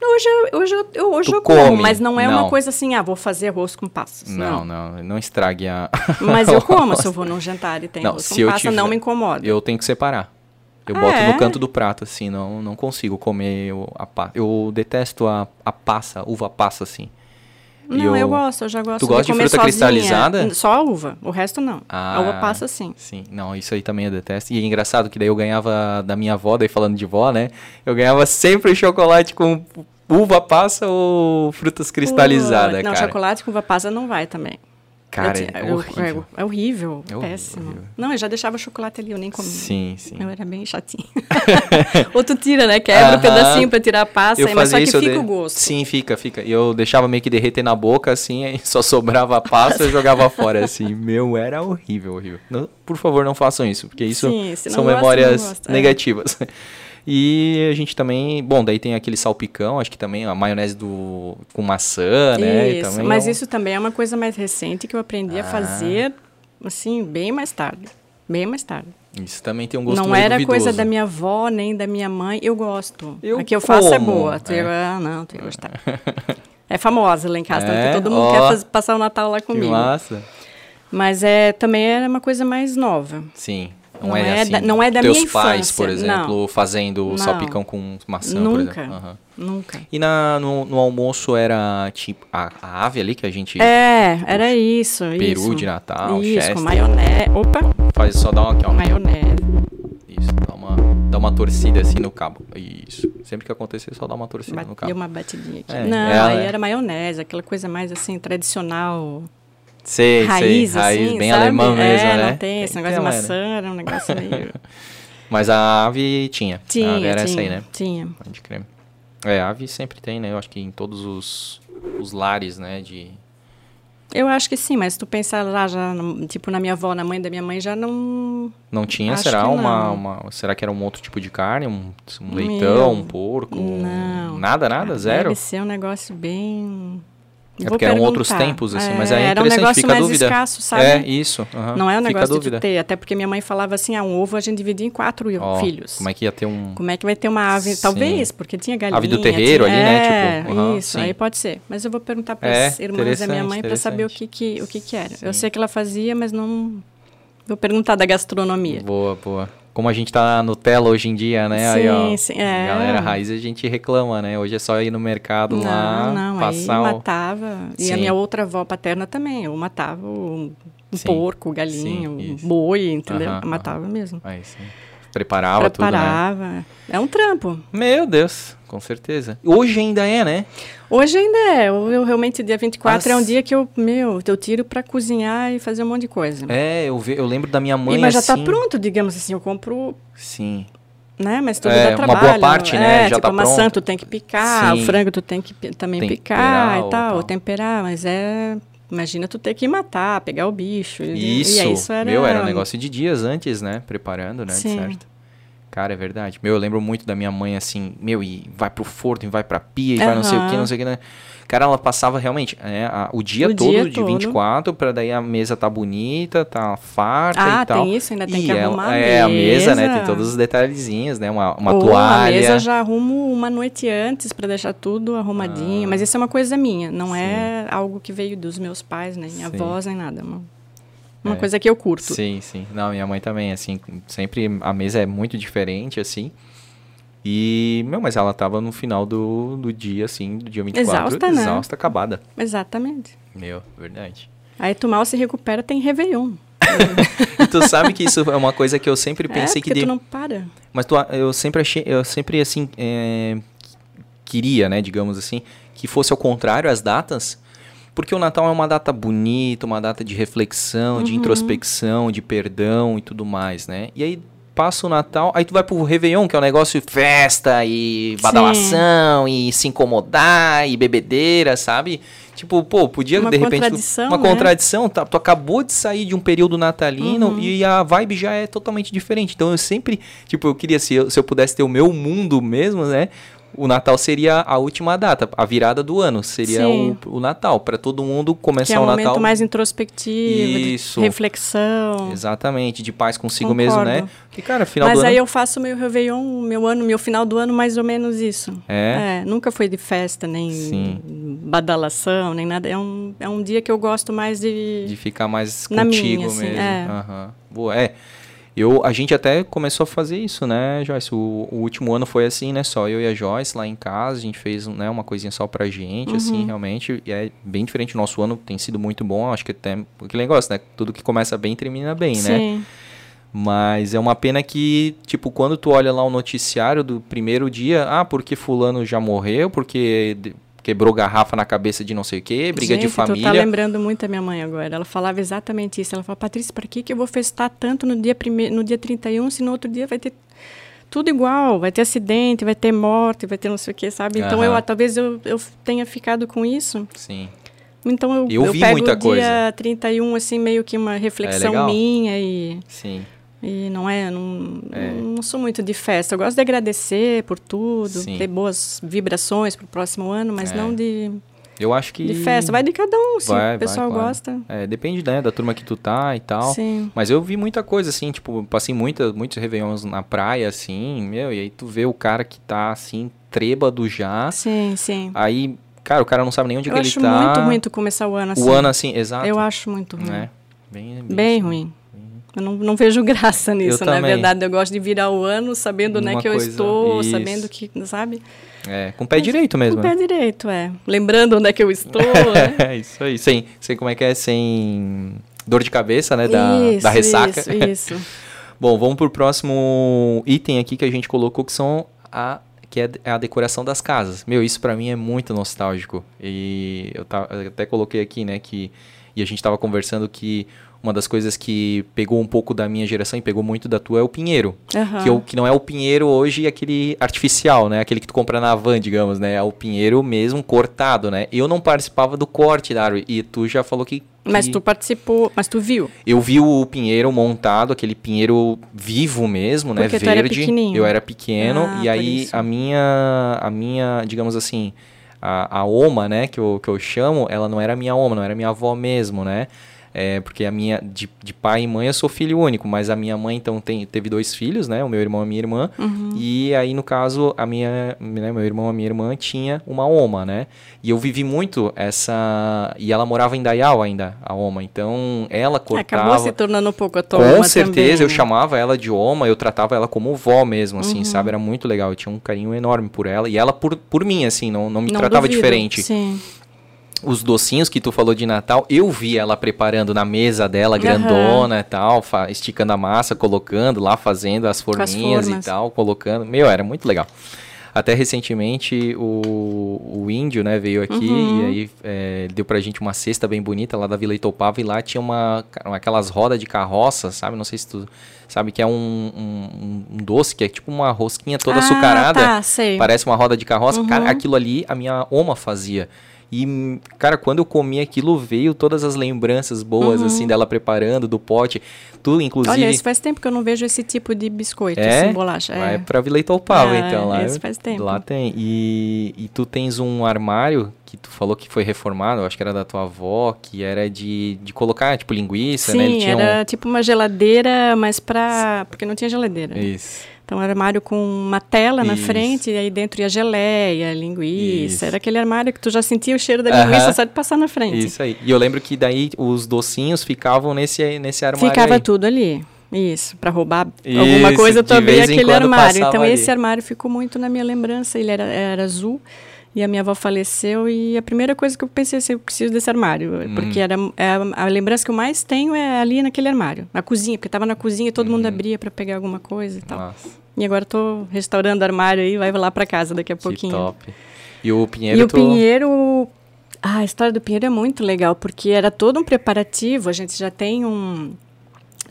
Hoje, hoje, eu, hoje eu como, mas não é não. uma coisa assim, ah, vou fazer arroz com passas. Não, não, não, não estrague a. Mas eu como se eu vou num jantar e tem não, arroz com passas, tiver, não me incomoda. Eu tenho que separar. Eu ah, boto é? no canto do prato, assim, não, não consigo comer a passa. Eu detesto a, a passa, uva passa, assim. Não, eu, eu, gosto, eu já gosto tu gosta de, de fruta sozinha. cristalizada? Só a uva, o resto não. Ah, a uva passa sim. Sim, não, isso aí também eu detesto. E é engraçado que daí eu ganhava da minha avó, daí falando de vó, né? Eu ganhava sempre chocolate com uva passa ou frutas cristalizadas, Não, cara. chocolate com uva passa não vai também. Cara, é, é, horrível. É, é horrível, é péssimo. Horrível. Não, eu já deixava chocolate ali, eu nem comia. Sim, sim. Eu era bem chatinho. Ou tu tira, né? Quebra uh -huh. um pedacinho pra tirar a passa, eu mas só que fica de... o gosto. Sim, fica, fica. E eu deixava meio que derreter na boca, assim, aí só sobrava a passa e jogava fora, assim. Meu, era horrível, horrível. Não, por favor, não façam isso, porque isso sim, são gosta, memórias é. E a gente também, bom, daí tem aquele salpicão, acho que também a maionese do com maçã, né? Isso, mas é um... isso também é uma coisa mais recente que eu aprendi ah. a fazer, assim, bem mais tarde. bem mais tarde. Isso também tem um gosto Não era duvidoso. coisa da minha avó nem da minha mãe. Eu gosto. Eu a que eu faço é como, boa. É. Ah, não, tu ia gostar. é famosa lá em casa, É? que todo mundo Ó. quer passar o Natal lá Que comigo. massa. Mas é, também era uma coisa mais nova. Sim. Não, Não é, é assim. da- não é da teus minha pais, infância, por exemplo, não. fazendo Não. salpicão com maçã, por Nunca. exemplo. Aham. Nunca. E na, no, no almoço era tipo a, a ave ali que a gente É, era isso. peru isso. de Natal, Isso, chester. com maionese. Opa, faz só dá uma, aqui, ó, maionese. isso, dá uma, dá uma torcida assim no cabo. Isso. Sempre que acontecer, só dá uma torcida no cabo. uma batidinha aqui. É, não, ela aí é- era maionese, aquela coisa mais assim, tradicional. Sei, raiz, sei, raiz assim, bem sabe? alemã mesmo, é, né? não tem esse Tem negócio de maçã, era um negócio meio... Mas a ave tinha. a tinha, ave era tinha, essa aí, né? tinha. Pode crer. É, a ave sempre tem, né? Eu acho que em todos os, os lares, né? De... Eu acho que sim, mas se tu pensar lá, já, tipo, na minha avó, na mãe da minha mãe, já não... Não tinha, Acho será uma, não. uma. Será que era um outro tipo de carne? Um, um Meu, leitão, um porco? um- não. Nada, nada? Zero? Deve ser um negócio bem... É Vou porque eram outros tempos, assim, É, mas aí é Era um negócio mais dúvida. escasso, sabe? É, isso. Não é um negócio de ter, até porque minha mãe falava assim, ah, um ovo a gente dividia em quatro Ó, filhos. Como é que ia ter um. Como é que vai ter uma ave? Sim. Talvez, porque tinha galinha. Ave do terreiro tinha- ali, né? É, Tipo, aham, isso, sim. aí pode ser. Mas eu vou perguntar para É, as irmãs da minha mãe para saber o que que, o que que era. Sim. Eu sei que ela fazia, mas não... Vou perguntar da gastronomia. Boa, boa. Como a gente tá na Nutella hoje em dia, né? aí, ó, Sim, sim, é. Galera raiz a gente reclama, né? Hoje é só ir no mercado lá, Não, não, aí passar o... matava. E a Sim. minha outra avó paterna também. Eu matava um, um Sim, porco, galinha, sim, um boi, entendeu? Aham, matava mesmo. Aí, sim. Preparava tudo, né? Preparava. É um trampo. Meu Deus, com certeza. Hoje ainda é, né? Hoje ainda é. Eu, realmente, dia 24 é um As- dia que eu, meu, eu tiro pra cozinhar e fazer um monte de coisa. É, eu, ve- eu lembro da minha mãe E, mas já tá assim... pronto, digamos assim. Eu compro, Sim. né? Mas tudo É, dá uma trabalho. boa parte, né, É, já tipo, tá a maçã pronto. tu tem que picar, Sim. o frango tu tem que também Temperar picar e tal, tal. temperar. Mas é... Imagina tu ter que matar, pegar o bicho. e- Isso, E aí, isso era... meu, era um negócio de dias antes, né? Preparando, né? Sim. Certo. Cara, é verdade. Meu, eu lembro muito da minha mãe, assim, meu, e vai pro forno, e vai pra pia, e vai não sei o que, não sei o que, né? Cara, ela passava realmente é, a- o dia O todo dia de todo. 24, pra daí a mesa tá bonita, tá farta Ah, e tal. tem isso, ainda tem E que ela- arrumar a É, a mesa, né? mesa. Tem todos os detalhezinhos, né? Uma, uma Ou toalha. a mesa já arrumo uma noite antes para deixar tudo arrumadinho. Mas isso é uma coisa minha, não Ah. Sim. é algo que veio dos meus pais, nem Sim. avós, nem nada. Uma, uma É. coisa que eu curto. Sim, sim. Não, minha mãe também, assim, sempre a mesa é muito diferente, assim. E, meu, mas ela tava no final do, do dia, assim, do dia 24, Exausta, né? exausta, acabada. Exatamente. Meu, verdade. Aí tu mal se recupera, tem Réveillon. E tu sabe que isso é uma coisa que eu sempre é, pensei porque que... tu de- não para. Mas tu, eu sempre achei, eu sempre, assim, é, queria, né, digamos assim, que fosse ao contrário as datas, porque o Natal é uma data bonita, uma data de reflexão, de Uhum. introspecção, de perdão e tudo mais, né? E aí passa o Natal, aí tu vai pro Réveillon, que é um negócio de festa e Sim. badalação e se incomodar e bebedeira, sabe? Tipo, pô, podia Uma de repente... contradição, Uma né? contradição, tá? Tu acabou de sair de um período natalino Uhum. e a vibe já é totalmente diferente. Então eu sempre, tipo, eu queria, se eu, se eu pudesse ter o meu mundo mesmo, né? O Natal seria a última data, a virada do ano seria o, o Natal, para todo mundo começar Que é um o momento Natal. mais introspectivo, Isso. de reflexão. Exatamente, de paz consigo mesmo, Concordo. né? E cara, final Mas do aí ano. eu faço meu Réveillon, meu ano, meu final do ano, mais ou menos isso. É? É, nunca foi de festa, nem Sim. badalação, nem nada. É um, é um dia que eu gosto mais de. De ficar mais contigo minha, assim, mesmo. é. Aham. Boa, é. Eu, a gente até começou a fazer isso, né, Joyce? O, o último ano foi assim, né? Só eu e a Joyce lá em casa. A gente fez né, uma coisinha só pra gente, Uhum. assim, realmente. E é bem diferente. O nosso ano tem sido muito bom. Acho que até. Aquele negócio, né? Tudo que começa bem termina bem, né? Sim. Mas é uma pena que, tipo, quando tu olha lá o noticiário do primeiro dia, ah, porque fulano já morreu, porque quebrou garrafa na cabeça de não sei o quê, briga Gente, de família. Tu tá lembrando muito a minha mãe agora. Ela falava exatamente isso. Ela falava, Patrícia, para que, que eu vou festar tanto no dia, prime... no dia 31 se no outro dia vai ter tudo igual? Vai ter acidente, vai ter morte, vai ter não sei o quê, sabe? Então, eu, talvez eu, eu tenha ficado com isso. Sim. Então, eu, Eu eu vi pego muita o dia coisa. 31, assim, meio que uma reflexão legal. minha e... Sim. E não é, não, É. não sou muito de festa. Eu gosto de agradecer por tudo, Sim. ter boas vibrações para o próximo ano, mas É. não de Eu acho que. De festa. Vai de cada um, se Vai, o pessoal vai, claro. gosta. É, depende, né, da turma que tu tá e tal. Sim. Mas eu vi muita coisa, assim, tipo, passei muita, muitos réveillons na praia, assim, meu, e aí tu vê o cara que tá, assim, trêbado já. Sim, sim. Aí, cara, o cara não sabe nem onde Eu que ele acho tá. muito ruim tu começar o ano assim. O ano, assim, exato. Eu acho muito ruim. né? Bem, Bem assim. ruim. Eu não, não vejo graça nisso, na também. verdade. Eu gosto de virar o ano sabendo onde é Uma que eu estou, isso. sabendo que, sabe? É, com o pé direito mesmo. Com o pé né? direito, é. Lembrando onde é que eu estou, né? É, isso aí. Sem, sem como é que é, sem dor de cabeça, né, da, isso, da ressaca. Isso, isso. Bom, vamos pro próximo item aqui que a gente colocou, que são a que é a decoração das casas. Meu, isso pra mim é muito nostálgico. E eu, ta- eu até coloquei aqui, né, que e a gente tava conversando que uma das coisas que pegou um pouco da minha geração e pegou muito da tua é o pinheiro. Aham. Que, eu- que não é o pinheiro hoje aquele artificial, né? Aquele que tu compra na van, digamos, né? É o pinheiro mesmo cortado, né? Eu não participava do corte da árvore e tu já falou que... Mas que- tu participou, mas tu viu? eu vi o pinheiro montado, aquele pinheiro vivo mesmo, né? Porque tu Verde. era pequenininho. Eu era pequeno Ah, e aí isso. a minha, a minha, digamos assim, a, a oma, né, que eu, que eu chamo, ela não era minha oma, não era minha avó mesmo, né? É, porque a minha, de, de pai e mãe, eu sou filho único, mas a minha mãe, então, tem, teve dois filhos, né? O meu irmão e a minha irmã. Uhum. E aí, no caso, a minha, né, meu irmão e a minha irmã tinha uma oma, né? E eu vivi muito essa... E ela morava em Dayal ainda, a oma. Então, ela cortava... Acabou se tornando um pouco a tua Com certeza, também, eu né? chamava ela de Oma, eu tratava ela como vó mesmo, assim, Uhum. sabe? Era muito legal, eu tinha um carinho enorme por ela. E ela por, por mim, assim, não, não me Não tratava duvido. diferente. Sim. Os docinhos que tu falou de Natal, eu vi ela preparando na mesa dela, grandona e tal, esticando a massa, colocando lá, fazendo as forminhas e formas. tal, colocando. Meu, era muito legal. Até recentemente o, o índio, né, veio aqui Uhum. e aí é, deu pra gente uma cesta bem bonita lá da Vila Itopava e lá tinha uma, aquelas rodas de carroça, sabe? Não sei se tu sabe que é um, um, um doce que é tipo uma rosquinha toda ah, açucarada. Tá, sei. Parece uma roda de carroça. Uhum. Cara, aquilo ali a minha oma fazia. E, cara, quando eu comi aquilo, veio todas as lembranças boas, assim, dela preparando, do pote. Tu, inclusive. Uhum. Olha, isso faz tempo que eu não vejo esse tipo de biscoito, É? assim, bolacha. Vai É. pra Vila Itaupava, Ah, então. Lá, esse faz tempo. Lá tem. E, e tu tens um armário que tu falou que foi reformado, eu acho que era da tua avó, que era de, de colocar, tipo, linguiça, né? Ele Sim, tinha era tipo uma geladeira, mas pra... Porque não tinha geladeira. um... Isso. Então, um armário com uma tela na Isso. frente, e aí dentro ia geleia, linguiça. Isso. Era aquele armário que tu já sentia o cheiro da linguiça só de passar na frente. Isso aí. E eu lembro que daí os docinhos ficavam nesse, nesse armário Ficava aí. tudo ali. Isso, para roubar Isso, alguma coisa, vez em aquele armário. Então, ali. esse armário ficou muito na minha lembrança. Ele era, era azul e a minha avó faleceu. E a primeira coisa que eu pensei assim, eu preciso desse armário. Hum. Porque era, é a, a lembrança que eu mais tenho é ali naquele armário, na cozinha, porque estava na cozinha e todo Uhum. mundo abria para pegar alguma coisa e tal. Nossa, E agora estou restaurando o armário aí, vai lá para casa daqui a que pouquinho. top. E o Pinheiro, E o tu- Pinheiro. Ah, a história do Pinheiro é muito legal, porque era todo um preparativo. A gente já tem um.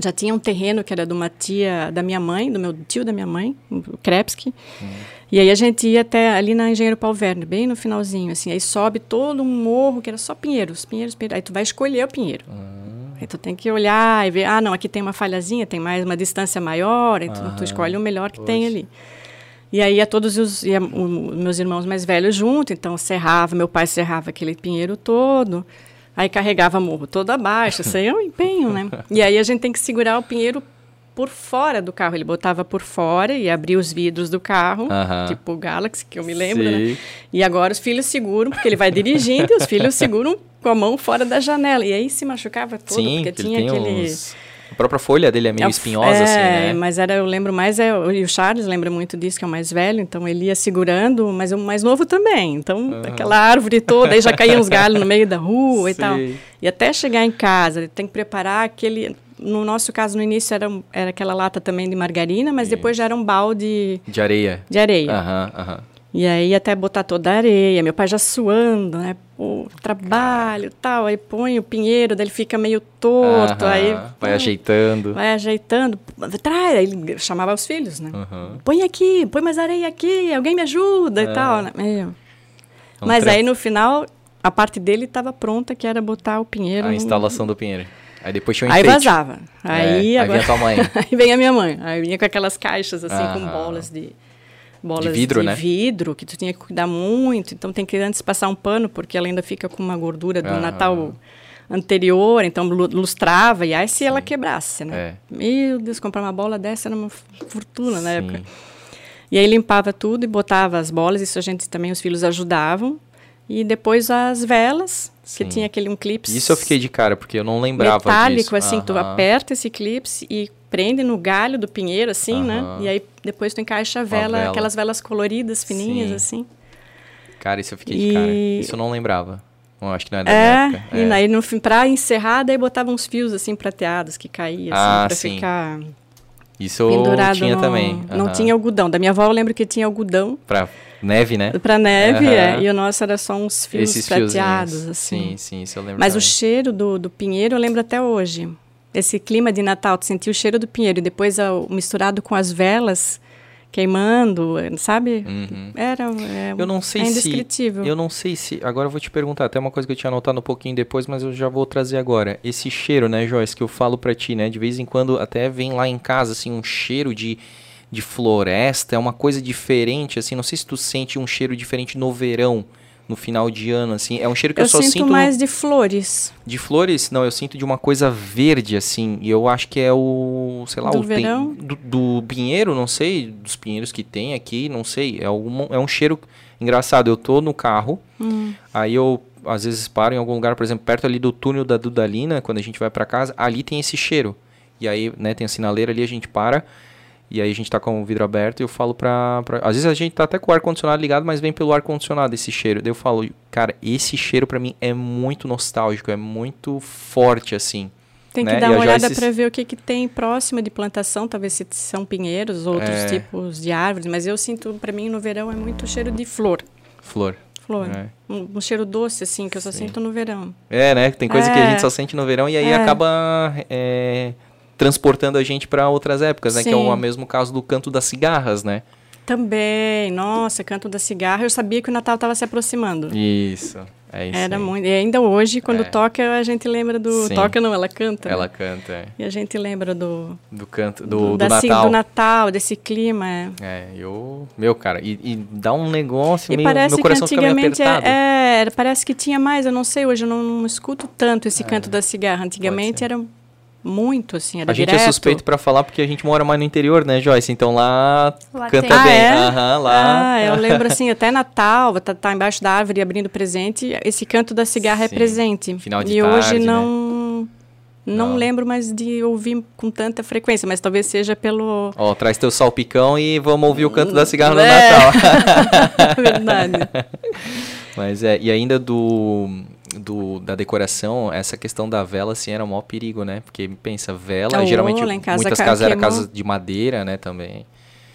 Já tinha um terreno que era de uma tia da minha mãe, do meu tio da minha mãe, o Krepski. E aí a gente ia até ali na Engenheiro Paulo Verne, bem no finalzinho, assim. Aí sobe todo um morro que era só pinheiros, pinheiros, pinheiros. Aí tu vai escolher o pinheiro. Aí tu tem que olhar e ver, ah, não, aqui tem uma falhazinha, tem mais uma distância maior, então tu Aham. escolhe o melhor que tem ali. E aí ia todos os ia, os meus irmãos mais velhos junto, então serrava, meu pai serrava aquele pinheiro todo, aí carregava morro todo abaixo, isso aí é um empenho, né? E aí a gente tem que segurar o pinheiro por fora do carro, ele botava por fora e abria os vidros do carro, tipo o Galaxy, que eu me lembro, né? E agora os filhos seguram, porque ele vai dirigindo e os filhos seguram com a mão fora da janela. E aí se machucava todo, Sim, porque tinha aquele... uns... A própria folha dele é meio É, espinhosa, assim, né? mas era, eu lembro mais, é, o- e o Charles lembra muito disso, que é o mais velho, então ele ia segurando, mas o mais novo também. Então, aquela árvore toda, aí já caíam uns galhos no meio da rua e tal. E até chegar em casa, ele tem que preparar aquele. No nosso caso, no início era, era aquela lata também de margarina, mas depois já era um balde De areia. de areia. Aham, aham. E aí até botar toda a areia, meu pai já suando, né? Pô, trabalho tal, aí põe o pinheiro, daí ele fica meio torto, Aham, aí Vai ajeitando. vai ajeitando, traz, aí ele chamava os filhos, né? Aham. Põe aqui, põe mais areia aqui, alguém me ajuda É. e tal, né? Meu. É um Mas aí no final, a parte dele estava pronta, que era botar o pinheiro. A no- instalação do Pinheiro. Aí depois tinha um Aí enfeite. vazava. Aí É, aí agora. vinha tua mãe. aí vem a minha mãe. Aí vinha com aquelas caixas assim, com bolas de. Bolas de vidro, de né? vidro que tu tinha que cuidar muito. Então tem que antes passar um pano porque ela ainda fica com uma gordura do Aham. Natal anterior, então lu- lustrava e aí se ela quebrasse, né? É. Meu Deus, comprar uma bola dessa era uma fortuna na Sim. época. E aí limpava tudo e botava as bolas, isso a gente também, os filhos ajudavam. E depois as velas, Sim. que tinha aquele um clipe Isso eu fiquei de cara, porque eu não lembrava metálico, disso. assim, tu aperta esse clipe e prende no galho do pinheiro, assim, né? E aí depois tu encaixa a vela, vela. aquelas velas coloridas, fininhas, Sim. assim. Cara, isso eu fiquei E- de cara. Isso eu não lembrava. Eu acho que não é da É, minha época. e aí no fim, pra encerrar, daí botava uns fios, assim, prateados que caíam, assim, Ah, pra sim. ficar Isso eu pendurado tinha no- também. Não Aham. tinha algodão. Da minha avó eu lembro que tinha algodão Pra neve, né? pra neve, Aham. é, e o nosso era só uns fios Esses prateados, fiozinhos. assim. Sim, sim, isso eu lembro Mas o também. cheiro do, do pinheiro eu lembro até hoje. Esse clima de Natal, tu sentia o cheiro do pinheiro e depois a- o misturado com as velas queimando, sabe? Uhum. Era é, Eu não sei é se. indescritível. Eu não sei se. Agora eu vou te perguntar, até uma coisa que eu tinha anotado um pouquinho depois, mas eu já vou trazer agora. Esse cheiro, né, Joyce, que eu falo pra ti, né? De vez em quando até vem lá em casa, assim, um cheiro de, de floresta, é uma coisa diferente, assim. Não sei se tu sente um cheiro diferente no verão, no final de ano, assim. É um cheiro que eu, eu só sinto sinto no- mais de flores. de flores. Não, eu sinto de uma coisa verde, assim. E eu acho que é o. Sei lá, Do o tem- verão? do, do pinheiro, não sei. Dos pinheiros que tem aqui, não sei. É, algum, é um cheiro engraçado. Eu tô no carro. Hum. Aí eu às vezes paro em algum lugar, por exemplo, perto ali do túnel da Dudalina, quando a gente vai pra casa, ali tem esse cheiro. E aí, né, tem a sinaleira ali, a gente para, e aí a gente tá com o vidro aberto e eu falo pra, pra- Às vezes a gente tá até com o ar-condicionado ligado, mas vem pelo ar-condicionado esse cheiro. Daí eu falo, cara, esse cheiro pra mim é muito nostálgico, é muito forte, assim. Tem que né? dar uma olhada Joyce- para ver o que, que tem próximo de plantação, talvez se são pinheiros, outros É. tipos de árvores, mas eu sinto, para mim, no verão é muito cheiro de flor. Flor. Flor. É. Um, um cheiro doce, assim, que eu só Sim. sinto no verão. É, né? Tem coisa que a É. gente só sente no verão e aí É. acaba é, transportando a gente pra outras épocas, né? Que é Sim. o mesmo caso do canto das cigarras, né? Também, nossa, canto da cigarra, eu sabia que o Natal estava se aproximando. Isso, é isso. Era aí. muito. E ainda hoje, quando É. toca, a gente lembra do. Sim. Toca não, ela canta. né? Ela canta, é. E a gente lembra do. Do canto, do, do da, assim, Natal. do Natal, desse clima. É. É, eu. Meu, cara, e, e dá um negócio E meio. parece Meu que coração meio antigamente é, é, parece que tinha mais, eu não sei, hoje eu não, não escuto tanto esse canto da cigarra. Antigamente era muito, assim, era a gente direto. é suspeito pra falar porque a gente mora mais no interior, né, Joyce? Então lá, Lá canta tem. Ah, bem. é? Aham, lá. Ah, eu lembro assim, até Natal, tá, tá embaixo da árvore abrindo presente, esse canto da cigarra Sim. é presente. Final de e hoje tarde, né? não, não Não. lembro mais de ouvir com tanta frequência, mas talvez seja pelo... Ó, traz teu salpicão e vamos ouvir o canto da cigarra no É. Natal. Verdade. Mas é, e ainda do, do da decoração, essa questão da vela, assim, era o maior perigo, né? Porque pensa, vela, Oh, geralmente casa muitas ca- casas eram casas de madeira, né, também.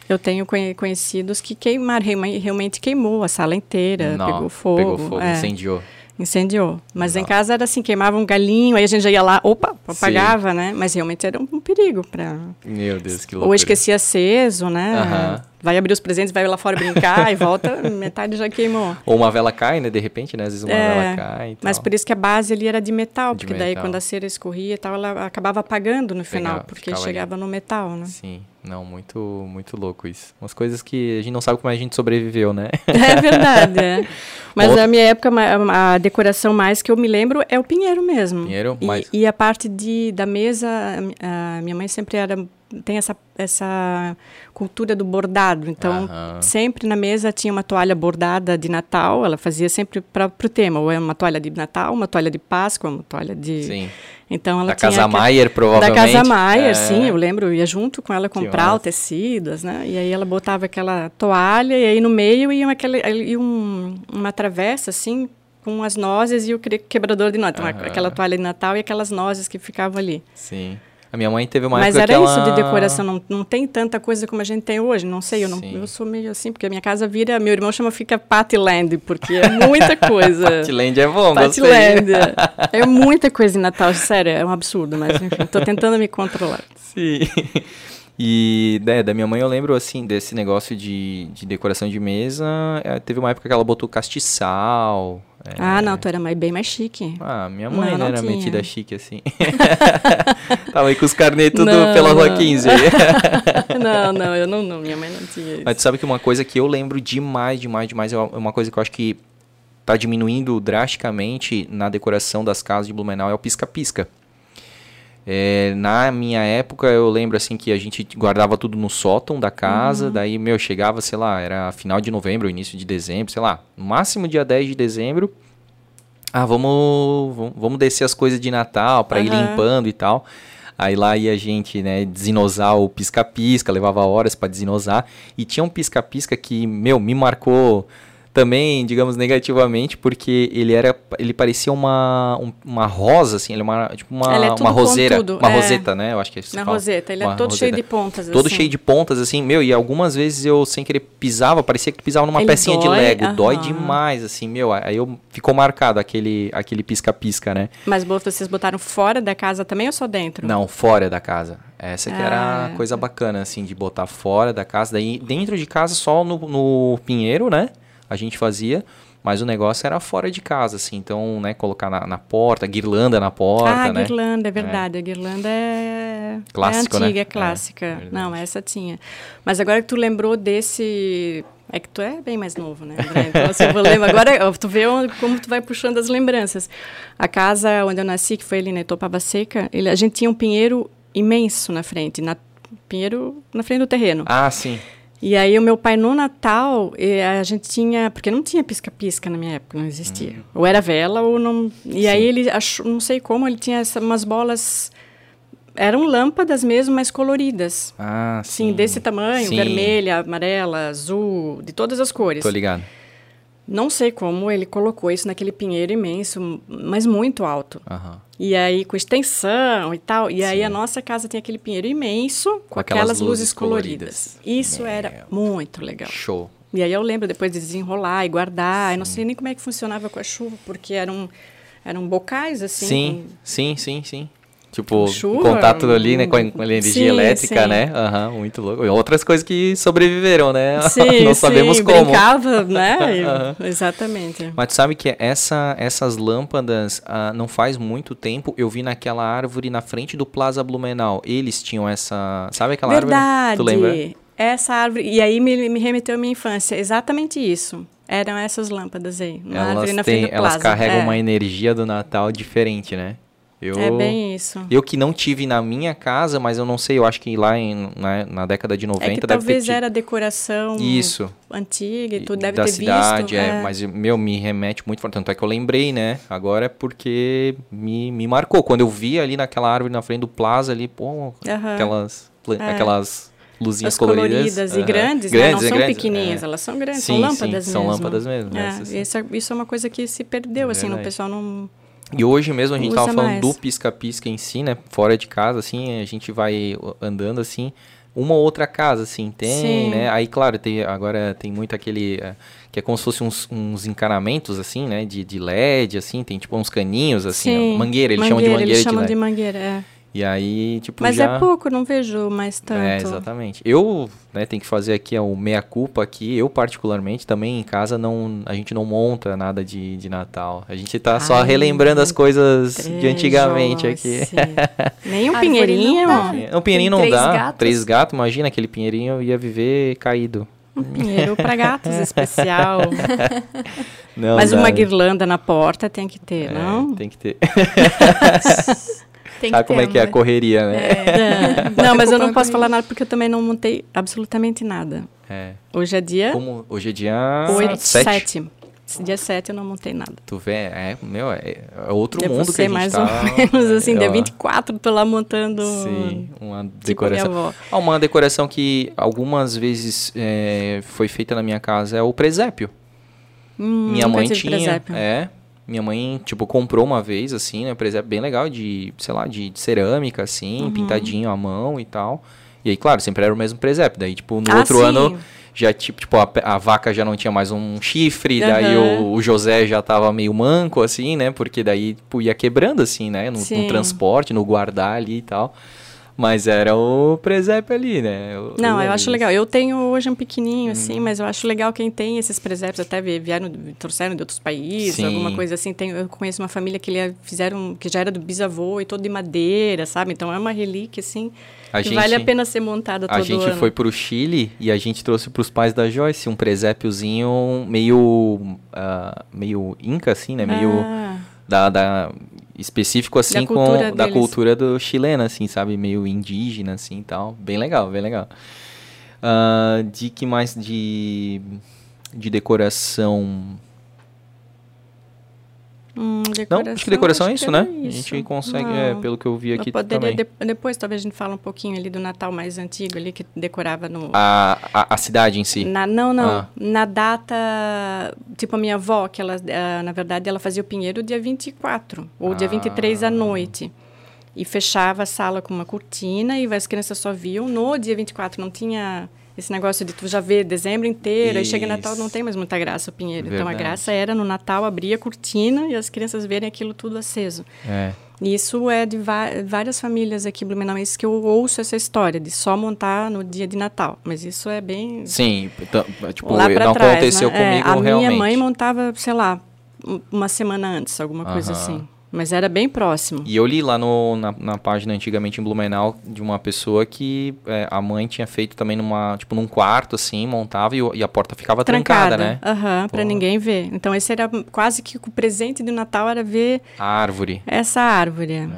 Eu tenho conhe- conhecidos que queimaram, realmente- realmente queimou a sala inteira, Não, pegou fogo. Pegou fogo, é. incendiou. Incendiou. Mas em Não. casa era assim, queimava um galinho, aí a gente já ia lá, opa, apagava, né? Mas realmente era um perigo para Meu Deus, que loucura. Ou esquecia aceso, né? Aham. Vai abrir os presentes, vai lá fora brincar e volta, metade já queimou. Ou uma vela cai, né, de repente, né? Às vezes uma É, vela cai e Mas tal. por isso que a base ali era de metal, De porque daí metal. quando a cera escorria e tal, ela acabava apagando no final, porque ficava ali. chegava no metal, né? Sim, não, muito, muito louco isso. Umas coisas que a gente não sabe como a gente sobreviveu, né? É verdade, é. Mas Outra- na minha época, a decoração mais que eu me lembro é o pinheiro mesmo. Pinheiro, E, mas- e a parte de, da mesa, a minha mãe sempre era tem essa, essa cultura do bordado. Então, sempre na mesa tinha uma toalha bordada de Natal. Ela fazia sempre para o tema. Ou é uma toalha de Natal, uma toalha de Páscoa, uma toalha de... Sim. Então, ela Da tinha Casa Maier, provavelmente. Da Casa Maier, É. sim, eu lembro, eu ia junto com ela comprar o tecidos, né? E aí ela botava aquela toalha e aí no meio ia, aquele, ia um, uma travessa, assim, com as nozes e o que- quebrador de nozes. Então, aquela toalha de Natal e aquelas nozes que ficavam ali. Sim. A minha mãe teve uma Mas época era que isso ela... de decoração, não, não tem tanta coisa como a gente tem hoje, não sei, eu, não, eu sou meio assim, porque a minha casa vira, meu irmão chama fica Partyland, porque é muita coisa. Partyland é bom. Partyland. É muita coisa em Natal, sério, é um absurdo, mas enfim, tô tentando me controlar. Sim. E né, da minha mãe eu lembro assim desse negócio de, de decoração de mesa. eh, teve uma época que ela botou castiçal. É... Ah, não, tu era mais, bem mais chique. Ah, minha mãe não, não era tinha. metida chique assim. Tava aí com os carnês tudo não, pela rua 15. não, não, eu não, não, minha mãe não tinha isso. Mas tu sabe que uma coisa que eu lembro demais, demais, demais, é uma coisa que eu acho que tá diminuindo drasticamente na decoração das casas de Blumenau é o pisca-pisca. É, na minha época, eu lembro assim que a gente guardava tudo no sótão da casa, uhum. daí, meu, chegava, sei lá, era final de novembro, início de dezembro, sei lá, no máximo dia 10 de dezembro. Ah, vamos, vamos descer as coisas de Natal para uhum. ir limpando e tal. Aí lá ia a gente, né, desinosar o pisca-pisca, levava horas para desinosar. E tinha um pisca-pisca que, meu, me marcou também, digamos, negativamente, porque ele era, ele parecia uma, um, uma rosa, assim, ele é uma, tipo uma, é uma roseira, pontudo. uma é. roseta, né, eu acho que é isso Na roseta, ele é todo roseta. cheio de pontas, Todo assim. cheio de pontas, assim, meu, e algumas vezes eu, sem querer, pisava, parecia que pisava numa ele pecinha dói? de Lego, Aham. dói demais, assim, meu, aí eu, ficou marcado aquele aquele pisca-pisca, né. Mas vocês botaram fora da casa também ou só dentro? Não, fora da casa. Essa que ah, era a coisa bacana, assim, de botar fora da casa. Daí, dentro de casa, só no, no pinheiro, né? A gente fazia, mas o negócio era fora de casa, assim, então, né, colocar na, na porta, guirlanda na porta, ah, né? guirlanda, é verdade, é. a guirlanda é, Clássico, é antiga, né? é clássica. É, Não, essa tinha. Mas agora que tu lembrou desse... É que tu é bem mais novo, né, André? Então, assim, eu vou lembrar. Agora, tu vê como tu vai puxando as lembranças. A casa onde eu nasci, que foi ali na Etopava Seca, ele, a gente tinha um pinheiro imenso na frente, na, pinheiro na frente do terreno. Ah, sim. E aí o meu pai no Natal, a gente tinha, porque não tinha pisca-pisca na minha época, não existia. Uhum. Ou era vela ou não. E Sim. aí ele achou, não sei como, ele tinha essa, umas bolas eram lâmpadas mesmo, mas coloridas. Ah, sim. sim desse tamanho, sim. vermelha, amarela, azul, de todas as cores. Tô ligado. Não sei como ele colocou isso naquele pinheiro imenso, mas muito alto. Uhum. E aí com extensão e tal. E Sim. aí a nossa casa tem aquele pinheiro imenso com, com aquelas, aquelas, luzes, luzes coloridas. coloridas. Isso era muito legal. Show. E aí eu lembro depois de desenrolar e guardar. Sim. Eu não sei nem como é que funcionava com a chuva, porque eram, eram bocais assim. Sim, com... sim, sim, sim. Tipo, contato ali, né, com a, com a energia sim, elétrica, sim. né? Aham, muito louco. E outras coisas que sobreviveram, né? Sim, Não sabemos sim, como. brincava, né? Exatamente. Mas tu sabe que essa, essas lâmpadas, ah, não faz muito tempo, eu vi naquela árvore na frente do Plaza Blumenau. Eles tinham essa... Sabe aquela Verdade. árvore? Tu lembra? Essa árvore... E aí me, me remeteu à minha infância. Exatamente isso. Eram essas lâmpadas aí. Na elas árvore na têm, frente do Elas plaza. carregam é. uma energia do Natal diferente, né? Eu, é bem isso. Eu que não tive na minha casa, mas eu não sei, eu acho que lá em, na, na década de 90 é que talvez era decoração isso. antiga e tudo deve da ter cidade, visto. É, é, mas meu, me remete muito forte. Tanto é que eu lembrei, né? Agora é porque me, me marcou. Quando eu vi ali naquela árvore na frente do plaza ali, pô, uhum. aquelas, é. aquelas luzinhas As coloridas. coloridas e uhum. grandes, né? Não são grandes, pequenininhas, é. elas são grandes, sim, são lâmpadas sim, mesmo. São lâmpadas mesmo. É, isso, é, isso é uma coisa que se perdeu, assim, no pessoal não e hoje mesmo a gente estava falando mais. do pisca-pisca em si, né? Fora de casa, assim, a gente vai andando assim. Uma ou outra casa, assim, tem, Sim. né? Aí, claro, tem, agora tem muito aquele. É, que é como se fosse uns, uns encanamentos, assim, né? De, de LED, assim, tem tipo uns caninhos, assim, mangueira, eles mangueira, chamam de mangueira eles de chamam de mangueira, é. E aí, tipo, Mas já... é pouco, não vejo mais tanto. É, exatamente. Eu, né, tenho que fazer aqui o meia-culpa aqui. Eu, particularmente, também em casa, não, a gente não monta nada de, de Natal. A gente tá Ai, só relembrando as coisas de antigamente aqui. Nem um pinheirinho? Um pinheirinho não dá. Gatos. Três gatos, imagina, aquele pinheirinho ia viver caído. Um pinheiro para gatos especial. Não, Mas dá. uma guirlanda na porta tem que ter, é, não? Tem que ter. Tem Sabe como é que é a correria, né? É. Não, mas eu não posso falar nada porque eu também não montei absolutamente nada. É. Hoje é dia... Como? Hoje é dia... 8, 7. Dia 7 eu não montei nada. Tu vê, é, meu, é, é outro Deve mundo que a gente mais tá... ou menos, assim, é, dia 24 tô lá montando... Sim, uma decoração. Tipo ah, uma decoração que algumas vezes é, foi feita na minha casa é o presépio. Hum, minha mãe tinha, presépio. é, minha mãe, tipo, comprou uma vez, assim, né? Presépio bem legal, de, sei lá, de, de cerâmica, assim, uhum. pintadinho à mão e tal. E aí, claro, sempre era o mesmo presépio. Daí, tipo, no ah, outro sim. ano, já, tipo, tipo a, a, vaca já não tinha mais um chifre, uhum. daí o, o, José já tava meio manco, assim, né? Porque daí, tipo, ia quebrando, assim, né? No, no transporte, no guardar ali e tal. Mas era o presépio ali, né? Eu, não, eu, acho legal. Eu tenho hoje um pequenininho, assim, hum. mas eu acho legal quem tem esses presépios, até vieram, trouxeram de outros países, Sim. alguma coisa assim. Tem, eu conheço uma família que ele fizeram, que já era do bisavô e todo de madeira, sabe? Então é uma relíquia, assim, a que gente, vale a pena ser montada todo. A gente ano. foi para o Chile e a gente trouxe para os pais da Joyce um presépiozinho meio, uh, meio inca, assim, né? Meio... Ah. Da, da, específico assim da com deles. da cultura do chilena assim sabe? Meio indígena assim tal. Bem legal bem legal. Uh, de que mais de de decoração Hum, não, acho que decoração é isso, né? Isso. A gente consegue, é, pelo que eu vi aqui eu poderia também. De, depois, talvez a gente fale um pouquinho ali do Natal mais antigo, ali que decorava no... A, a, a cidade em si? Na, não, não. Ah. Na data, tipo a minha avó, que ela, uh, na verdade, ela fazia o pinheiro dia 24, ou ah. dia 23 à noite. E fechava a sala com uma cortina e as crianças só viam. No dia 24 não tinha esse negócio de tu já ver dezembro inteiro, aí chega Natal não tem mais muita graça o Pinheiro. Verdade. Então a graça era no Natal abrir a cortina e as crianças verem aquilo tudo aceso. É. E isso é de várias famílias aqui blumenauenses que eu ouço essa história de só montar no dia de Natal. Mas isso é bem. Sim, então, tipo, lá não trás, aconteceu né? comigo é, a realmente. A minha mãe montava, sei lá, uma semana antes, alguma coisa assim. Mas era bem próximo. E eu li lá no, na, na página antigamente em Blumenau de uma pessoa que é, a mãe tinha feito também numa, tipo, num quarto, assim, montava e, e a porta ficava trancada, trancada né? Aham, uhum, pra ninguém ver. Então esse era quase que o presente do Natal era ver... A árvore. Essa árvore. É,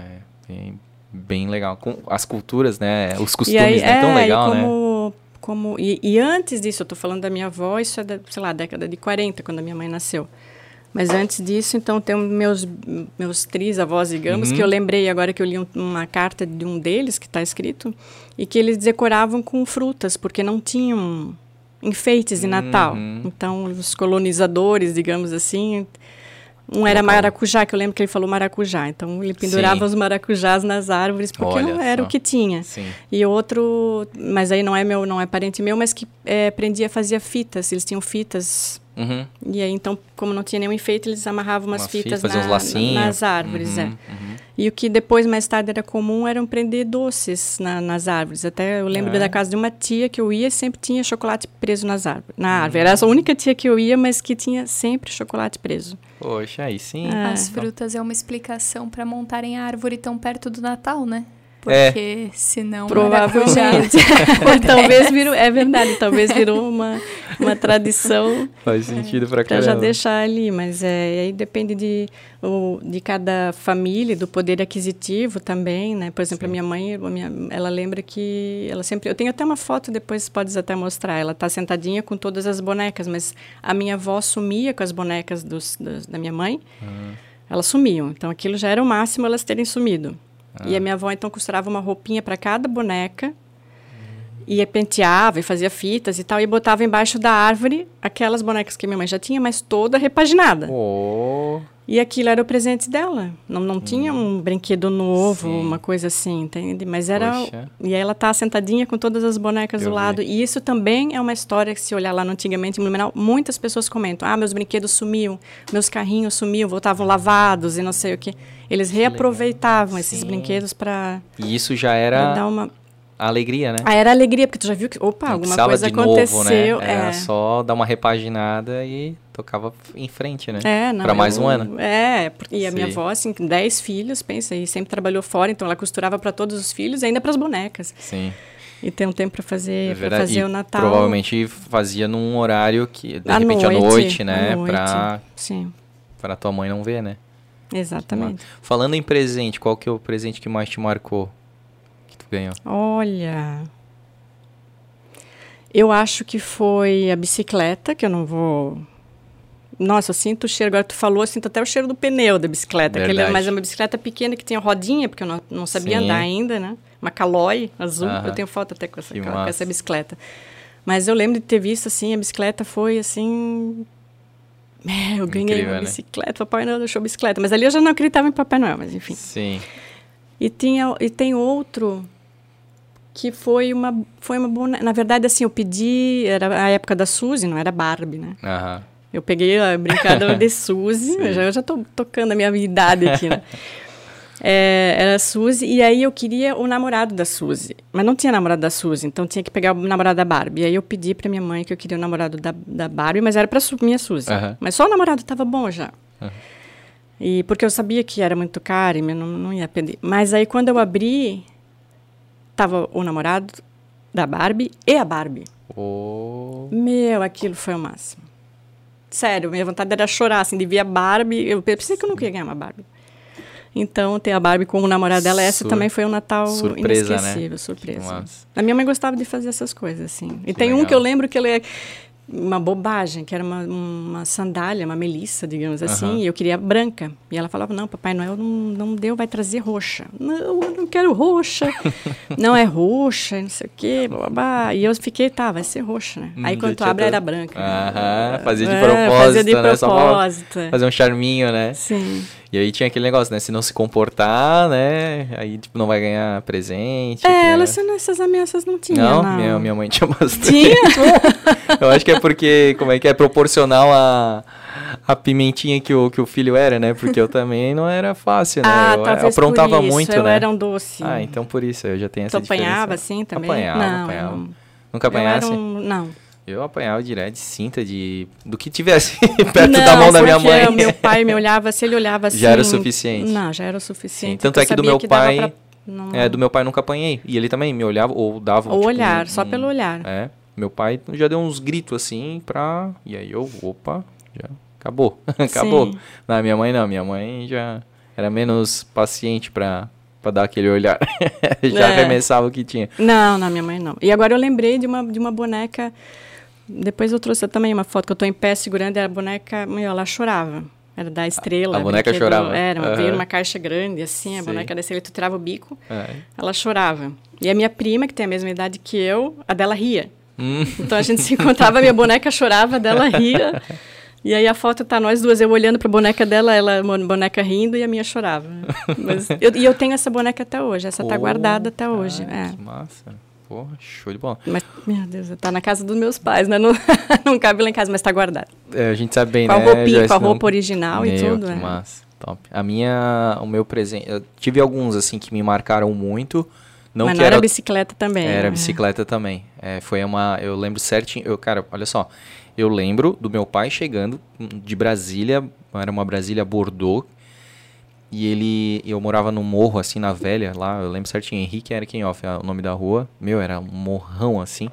bem, bem legal. Com as culturas, né? Os costumes, aí, né? É, Tão legal, como, né? Como, e, e, antes disso, eu tô falando da minha avó, isso é da, sei lá, década de 40, quando a minha mãe nasceu. Mas antes disso, então, tem meus, meus trisavós, digamos, uhum. que eu lembrei agora que eu li um, uma carta de um deles que está escrito, e que eles decoravam com frutas, porque não tinham enfeites de Natal. Uhum. Então, os colonizadores, digamos assim, um era maracujá, que eu lembro que ele falou maracujá. Então, ele pendurava Sim. os maracujás nas árvores, porque Olha não era só. o que tinha. Sim. E outro, mas aí não é meu, não é parente meu, mas que é, prendia, fazia fitas. Eles tinham fitas Uhum. E aí, então, como não tinha nenhum enfeite, eles amarravam umas, fitas, fitas na, lacinhos. nas árvores, uhum, é. Uhum. E o que depois, mais tarde, era comum eram prender doces na, nas árvores. Até eu lembro é. da casa de uma tia que eu ia e sempre tinha chocolate preso nas árvores, na árvore. Era a única tia que eu ia, mas que tinha sempre chocolate preso. Poxa, aí sim. É. As frutas é uma explicação para montarem a árvore tão perto do Natal, né? Porque é. senão provavelmente talvez virou é verdade talvez virou uma, uma tradição faz sentido para já deixar ali mas é aí depende de o, de cada família do poder aquisitivo também né por exemplo Sim. a minha mãe a minha, ela lembra que ela sempre eu tenho até uma foto depois podes até mostrar ela está sentadinha com todas as bonecas mas a minha avó sumia com as bonecas dos, dos da minha mãe uhum. elas sumiam então aquilo já era o máximo elas terem sumido ah. E a minha avó então costurava uma roupinha para cada boneca e penteava e fazia fitas e tal e botava embaixo da árvore aquelas bonecas que minha mãe já tinha, mas toda repaginada. Oh. E aquilo era o presente dela. Não, não hum. tinha um brinquedo novo, Sim. uma coisa assim, entende? Mas era. Poxa. E aí ela tá sentadinha com todas as bonecas Eu do lado. Vi. E isso também é uma história que, se olhar lá no antigamente em Blumenau, muitas pessoas comentam: ah, meus brinquedos sumiam, meus carrinhos sumiam, voltavam lavados e não sei o quê. Eles reaproveitavam esses brinquedos para. E isso já era. Dar uma a alegria, né? Ah, era alegria, porque tu já viu que, opa, alguma coisa aconteceu. Novo, né? Era é. só dar uma repaginada e tocava em frente, né? É, não. Pra mais eu, um ano. É, e a Sim. minha avó, assim, 10 filhos, pensa, e sempre trabalhou fora, então ela costurava para todos os filhos e ainda para as bonecas. Sim. E tem um tempo para fazer, é pra fazer o Natal. Provavelmente fazia num horário que, de à repente, noite, à noite, né? À noite, pra, sim. pra tua mãe não ver, né? Exatamente. Falando em presente, qual que é o presente que mais te marcou? Que ganhou? Olha. Eu acho que foi a bicicleta, que eu não vou nossa, eu sinto o cheiro. Agora tu falou, eu sinto até o cheiro do pneu da bicicleta. Aquele, mas é uma bicicleta pequena que tinha rodinha, porque eu não, não sabia Sim. andar ainda, né? Uma Caloi azul. Eu tenho foto até com essa, com essa bicicleta. Mas eu lembro de ter visto, assim, a bicicleta foi, assim... É, eu ganhei Incrível, uma né? bicicleta, né? Papai Noel deixou bicicleta. Mas ali eu já não acreditava em Papai Noel, mas enfim. Sim. E, tinha, e tem outro que foi uma, foi uma boneca... Na verdade, assim, eu pedi... Era a época da Suzy, não era Barbie, né? Aham. Eu peguei a brincadeira de Suzy, eu já, eu já tô tocando a minha idade aqui, né? É, era a Suzy, e aí eu queria o namorado da Suzy. Mas não tinha namorado da Suzy, então tinha que pegar o namorado da Barbie. E aí eu pedi pra minha mãe que eu queria o namorado da, da Barbie, mas era pra su minha Suzy. Aham. Mas só o namorado tava bom já. Aham. E porque eu sabia que era muito caro e eu não, não ia pedir. Mas aí quando eu abri, tava o namorado da Barbie e a Barbie. Oh. Meu, aquilo foi o máximo. Sério, minha vontade era chorar, assim, de ver a Barbie. Eu pensei que eu não queria ganhar uma Barbie. Então, ter a Barbie com o namorado dela, essa Sur- também foi um Natal surpresa, né? inesquecível, surpresa. Que massa. A minha mãe gostava de fazer essas coisas, assim. E Que tem um legal. que eu lembro que ele é uma bobagem, que era uma, uma sandália, uma melissa, digamos assim, Aham. e eu queria branca. E ela falava, não, Papai Noel não, não deu, vai trazer roxa. Não, eu não quero roxa. não é roxa, não sei o quê, blá, blá, blá. E eu fiquei, tá, vai ser roxa, né? Hum, Aí quando tu abre, todo- era branca. Aham, fazia de É, propósito, fazia de né? Propósito. fazer um charminho, né? Sim. E aí tinha aquele negócio, né? Se não se comportar, né? Aí, tipo, não vai ganhar presente. É, né? ela, assim, essas ameaças não tinha, Não, não. Minha, minha mãe tinha bastante. Tinha? Eu acho que é porque, como é que é, proporcional a, a pimentinha que o, que o filho era, né? Porque eu também não era fácil, né? Ah, eu aprontava por isso. muito, eu né? era um doce. Ah, então por isso, eu já tenho Tu essa diferença. apanhava assim também? Apanhava, não, apanhava. eu. Nunca Eu apanhasse? um- Não. Eu apanhava direto de cinta, de... do que tivesse perto não, da mão da minha mãe. meu pai me olhava, se ele olhava assim... Já era o suficiente. Não, já era o suficiente. Sim, tanto é que do meu que pai- pra- não- É, do meu pai nunca apanhei. E ele também me olhava ou dava. O tipo, olhar, um- só pelo olhar. É. Meu pai já deu uns gritos assim pra. E aí eu, opa, já acabou. acabou. Sim. Não, minha mãe não. Minha mãe já era menos paciente pra, pra dar aquele olhar. já É. arremessava o que tinha. Não, não, minha mãe não. E agora eu lembrei de uma, de uma boneca... Depois eu trouxe também uma foto que eu tô em pé segurando e a boneca, meu, ela chorava. Era da estrela. a boneca brinquedo- chorava? Era, uma- veio numa caixa grande, assim, a Sei. boneca da estrela, tu tirava o bico, É. ela chorava. E a minha prima, que tem a mesma idade que eu, a dela ria. Hum, Então a gente se encontrava, minha boneca chorava, dela ria. E aí a foto tá nós duas, eu olhando pra boneca dela, ela, a boneca rindo e a minha chorava. Mas eu- e eu tenho essa boneca até hoje, essa tá pô, guardada até hoje. é. Que massa. Porra, show de bola. Mas, meu Deus, tá na casa dos meus pais, né? Não, não cabe lá em casa, mas tá guardada. É, a gente sabe bem, Com a né? roupinha, Joyce, com a não- roupa original e Meu, tudo. Que é. massa. Top. A minha, o meu presente, eu tive alguns assim que me marcaram muito. Não mas que não era era bicicleta também. Era né? bicicleta também. É, foi uma. Eu lembro certinho. Eu, cara, olha só. Eu lembro do meu pai chegando de Brasília. Era uma Brasília Bordeaux. E ele. Eu morava num morro, assim, na velha, lá. Eu lembro certinho. Henrique Erkenhoff, é o nome da rua. Meu, era um morrão, assim.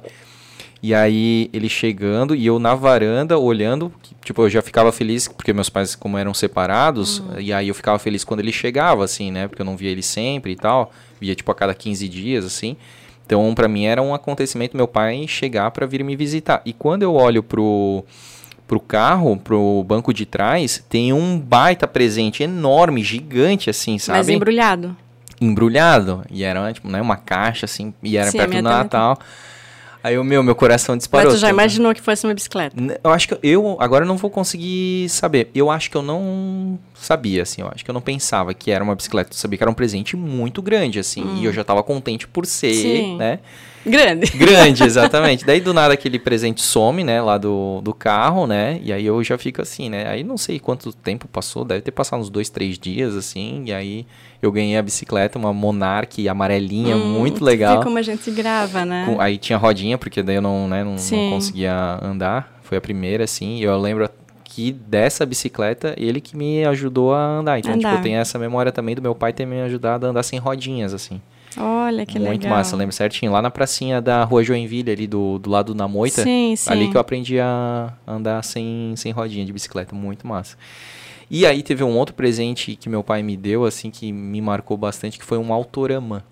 E aí ele chegando e eu na varanda olhando, que, tipo, eu já ficava feliz, porque meus pais, como eram separados, e aí eu ficava feliz quando ele chegava, assim, né? Porque eu não via ele sempre e tal. Via, tipo, a cada 15 dias, assim. Então, pra mim era um acontecimento meu pai chegar pra vir me visitar. E quando eu olho pro, pro carro, pro banco de trás, tem um baita presente enorme, gigante, assim, sabe? Mas embrulhado. embrulhado. E era tipo, né, uma caixa, assim, e era Sim, perto do também Natal. Aí o meu, meu coração disparou. Mas tu já imaginou que fosse uma bicicleta? Eu acho que eu agora eu não vou conseguir saber. Eu acho que eu não sabia, assim. Eu acho que eu não pensava que era uma bicicleta. Eu sabia que era um presente muito grande, assim. E eu já tava contente por ser, Sim. né? Grande. Grande, exatamente. Daí do nada aquele presente some, né? Lá do, do carro, né? E aí eu já fico assim, né? Aí não sei quanto tempo passou. Deve ter passado uns dois, três dias, assim. E aí eu ganhei a bicicleta, uma Monarch amarelinha, Hum, muito legal. Vê como a gente grava, né? Com- aí tinha rodinha, porque daí eu não, né, não, não conseguia andar. Foi a primeira, assim. E eu lembro que dessa bicicleta, ele que me ajudou a andar. Então, tipo, Andar. eu tenho essa memória também do meu pai ter me ajudado a andar sem rodinhas, assim. Olha que Muito legal. massa, eu lembro certinho. Lá na pracinha da rua Joinville, ali do, do lado da moita. Sim, sim. Ali que eu aprendi a andar sem, sem rodinha de bicicleta. Muito massa. E aí teve um outro presente que meu pai me deu, assim, que me marcou bastante, que foi um autorama.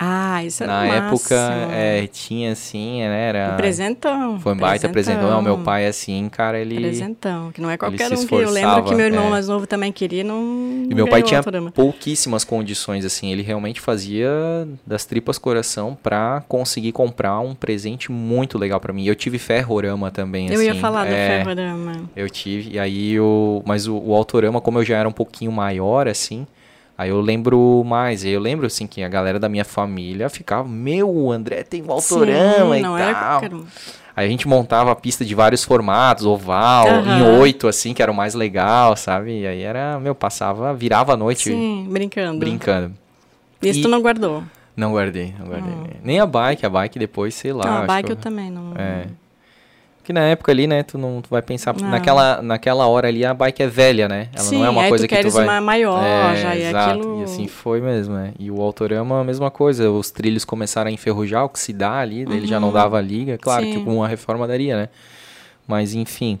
Ah, isso era Na época, máximo. é, tinha assim, né? Era... Um presentão. Foi um baita presentão. Não, meu pai, assim, cara, ele... Presentão, que não é qualquer um que eu lembro que meu irmão é. mais novo também queria, não. E meu pai tinha pouquíssimas condições, assim. Ele realmente fazia das tripas coração pra conseguir comprar um presente muito legal pra mim. Eu tive ferrorama também, Eu assim. ia falar é, ferrorama. Eu tive, e aí o... Mas o, o autorama, como eu já era um pouquinho maior, assim... Aí eu lembro mais, eu lembro assim que a galera da minha família ficava, meu, o André tem um autorama Sim, e não tal. Era Aí a gente montava a pista de vários formatos, oval, uhum. em oito, assim, que era o mais legal, sabe? E aí era, meu, passava, virava a noite. Sim, brincando. Brincando. Isso e... tu não guardou? Não guardei, não guardei. Uhum. Nem a bike, a bike depois, sei lá. Não, a bike eu, eu também não. É. Que na época ali, né, tu não tu vai pensar. Naquela, naquela hora ali a bike é velha, né? Ela Sim, não é uma coisa tu que tu vai. uma maior, é, já e exato. aquilo. E assim foi mesmo, né? E o Autorama, a mesma coisa. Os trilhos começaram a enferrujar, oxidar ali, uhum. ele já não uhum. dava liga. Claro Sim. que com uma reforma daria, né? Mas enfim.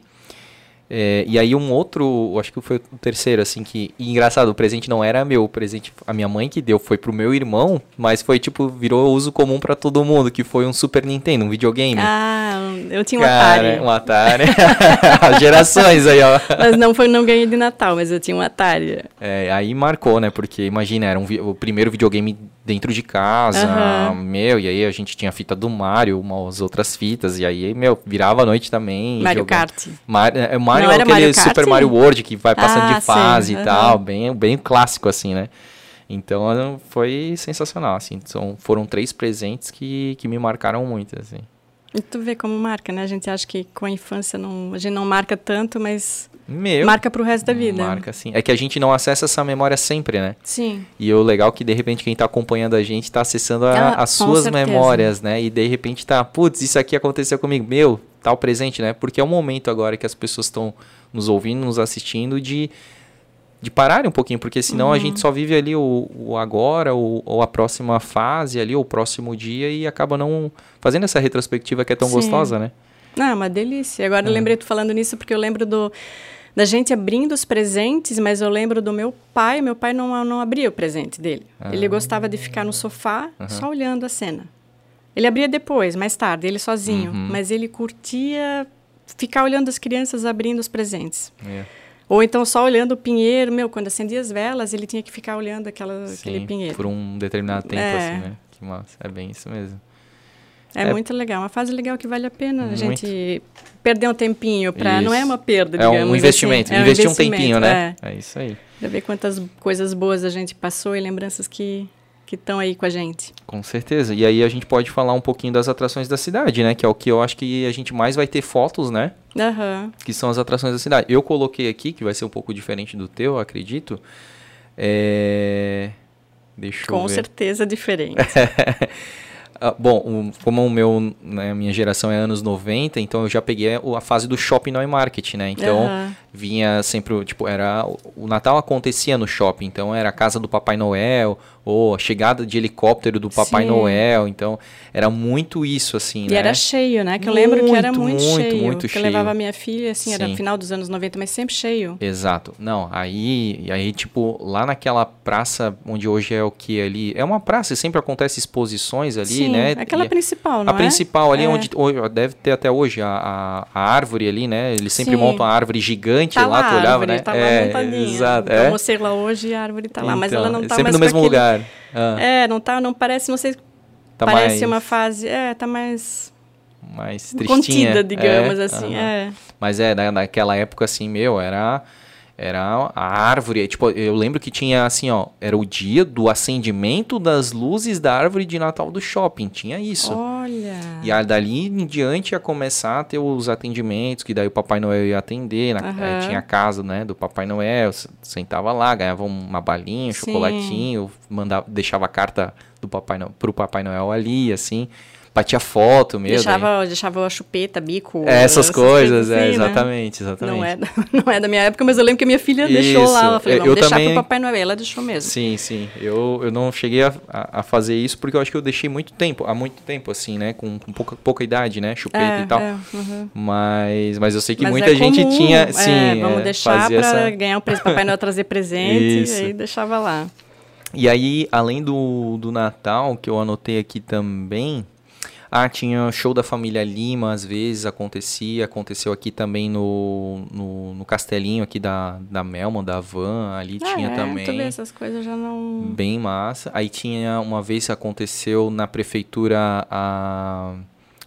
É, e aí um outro, acho que foi o terceiro, assim, que... E engraçado, o presente não era meu, o presente a minha mãe que deu foi pro meu irmão, mas foi tipo, virou uso comum para todo mundo, que foi um Super Nintendo, um videogame. Ah, eu tinha um Cara, Atari. um Atari. As gerações aí, ó. Mas não foi, não ganhei de Natal, mas eu tinha um Atari. É, aí marcou, né, porque imagina, era um, o primeiro videogame dentro de casa, uhum. meu, e aí a gente tinha a fita do Mario, umas outras fitas, e aí, meu, virava a noite também. Mario jogando. Kart. Mar, é, Mario, aquele Mario Super Mario World que vai passando ah, de fase e tal, bem, bem clássico assim, né? Então foi sensacional, assim. São, foram três presentes que, que me marcaram muito, assim. E tu vê como marca, né? A gente acha que com a infância não, a gente não marca tanto, mas Meu, marca pro resto da vida. Marca, sim. É que a gente não acessa essa memória sempre, né? Sim. E o legal é que, de repente, quem tá acompanhando a gente tá acessando a, ah, as suas certeza. memórias, né? E, de repente, tá, putz, isso aqui aconteceu comigo. Meu, tal presente, né? Porque é o momento agora que as pessoas estão nos ouvindo, nos assistindo, de de parar um pouquinho, porque senão uhum. a gente só vive ali o, o agora, o, ou a próxima fase ali, ou o próximo dia, e acaba não fazendo essa retrospectiva que é tão Sim. gostosa, né? Não, é uma delícia. Agora é. eu lembrei tu falando nisso porque eu lembro do da gente abrindo os presentes, mas eu lembro do meu pai, meu pai não, não abria o presente dele. Ah. Ele gostava de ficar no sofá uhum. só olhando a cena. Ele abria depois, mais tarde, ele sozinho, uhum. mas ele curtia ficar olhando as crianças abrindo os presentes. Yeah. É. Ou então só olhando o pinheiro, meu, quando acendia as velas, ele tinha que ficar olhando aquela, Sim, aquele pinheiro. Por um determinado tempo, é. assim, né? Que massa. É bem isso mesmo. É, é, muito legal, uma fase legal que vale a pena muito. a gente perder um tempinho para não é uma perda, é digamos. Um investimento, é um investir um tempinho, né? É. é isso aí. Pra ver quantas coisas boas a gente passou e lembranças que que estão aí com a gente. Com certeza. E aí a gente pode falar um pouquinho das atrações da cidade, né? Que é o que eu acho que a gente mais vai ter fotos, né? Uhum. Que são as atrações da cidade. Eu coloquei aqui, que vai ser um pouco diferente do teu, acredito. É... Deixa Com eu ver. certeza diferente. Ah, bom, um, como o meu, né, minha geração é anos 90, então eu já peguei a fase do shopping no market, né? Então uhum. vinha sempre, tipo, era o Natal acontecia no shopping, então era a casa do Papai Noel, ou a chegada de helicóptero do Papai Sim. Noel. Então, era muito isso, assim, e né? E era cheio, né? Que eu lembro que era muito, muito cheio. Muito que cheio. eu levava minha filha, assim, Sim. era final dos anos 90, mas sempre cheio. Exato. Não, aí, aí, tipo, lá naquela praça onde hoje é o que ali... É uma praça, sempre acontece exposições ali, Sim, né? aquela e principal, não a é? A principal ali, é. onde deve ter até hoje a, a, a, árvore ali, né? Eles sempre Sim. montam a árvore gigante tá lá, lá tu olhava, árvore, né? Tá lá é, montadinha. Exato. Eu é. mostrei lá hoje e a árvore tá lá, então, mas ela não tá sempre mais no mesmo aquele... Ah. É, não tá, não parece, não sei, tá parece mais... uma fase, é, tá mais mais tristinha. Contida, digamos é, assim, é. Mas é, naquela época assim, meu, era era a árvore, tipo, eu lembro que tinha assim, ó, era o dia do acendimento das luzes da árvore de Natal do shopping, tinha isso. Olha. E aí, dali em diante ia começar a ter os atendimentos, que daí o Papai Noel ia atender, na, uhum. é, tinha a casa, né, do Papai Noel, sentava lá, ganhava uma balinha, um chocolatinho, mandava, deixava a carta do Papai Noel, pro Papai Noel ali, assim batia foto mesmo. Deixava, deixava a chupeta, bico. É, essas, coisas, é, assim, exatamente, né? exatamente. Não é, da, não é da minha época, mas eu lembro que a minha filha Isso. deixou lá. Ela falou, vamos eu deixar também... pro Papai Noel. Ela deixou mesmo. Sim, sim. Eu, eu não cheguei a, a, fazer isso porque eu acho que eu deixei muito tempo, há muito tempo, assim, né? Com, com pouca, pouca idade, né? Chupeta é, e tal. É, uhum. mas, mas eu sei que mas muita é gente comum, tinha. É, sim, vamos deixar pra essa... ganhar o preço Papai Noel trazer presente. E aí deixava lá. E aí, além do, do Natal, que eu anotei aqui também, ah, tinha show da família Lima, às vezes acontecia. Aconteceu aqui também no, no, no castelinho aqui da, da Melman, da Van, ali ah, tinha é, também. Tu vê, essas coisas já não. Bem massa. Aí tinha uma vez aconteceu na prefeitura a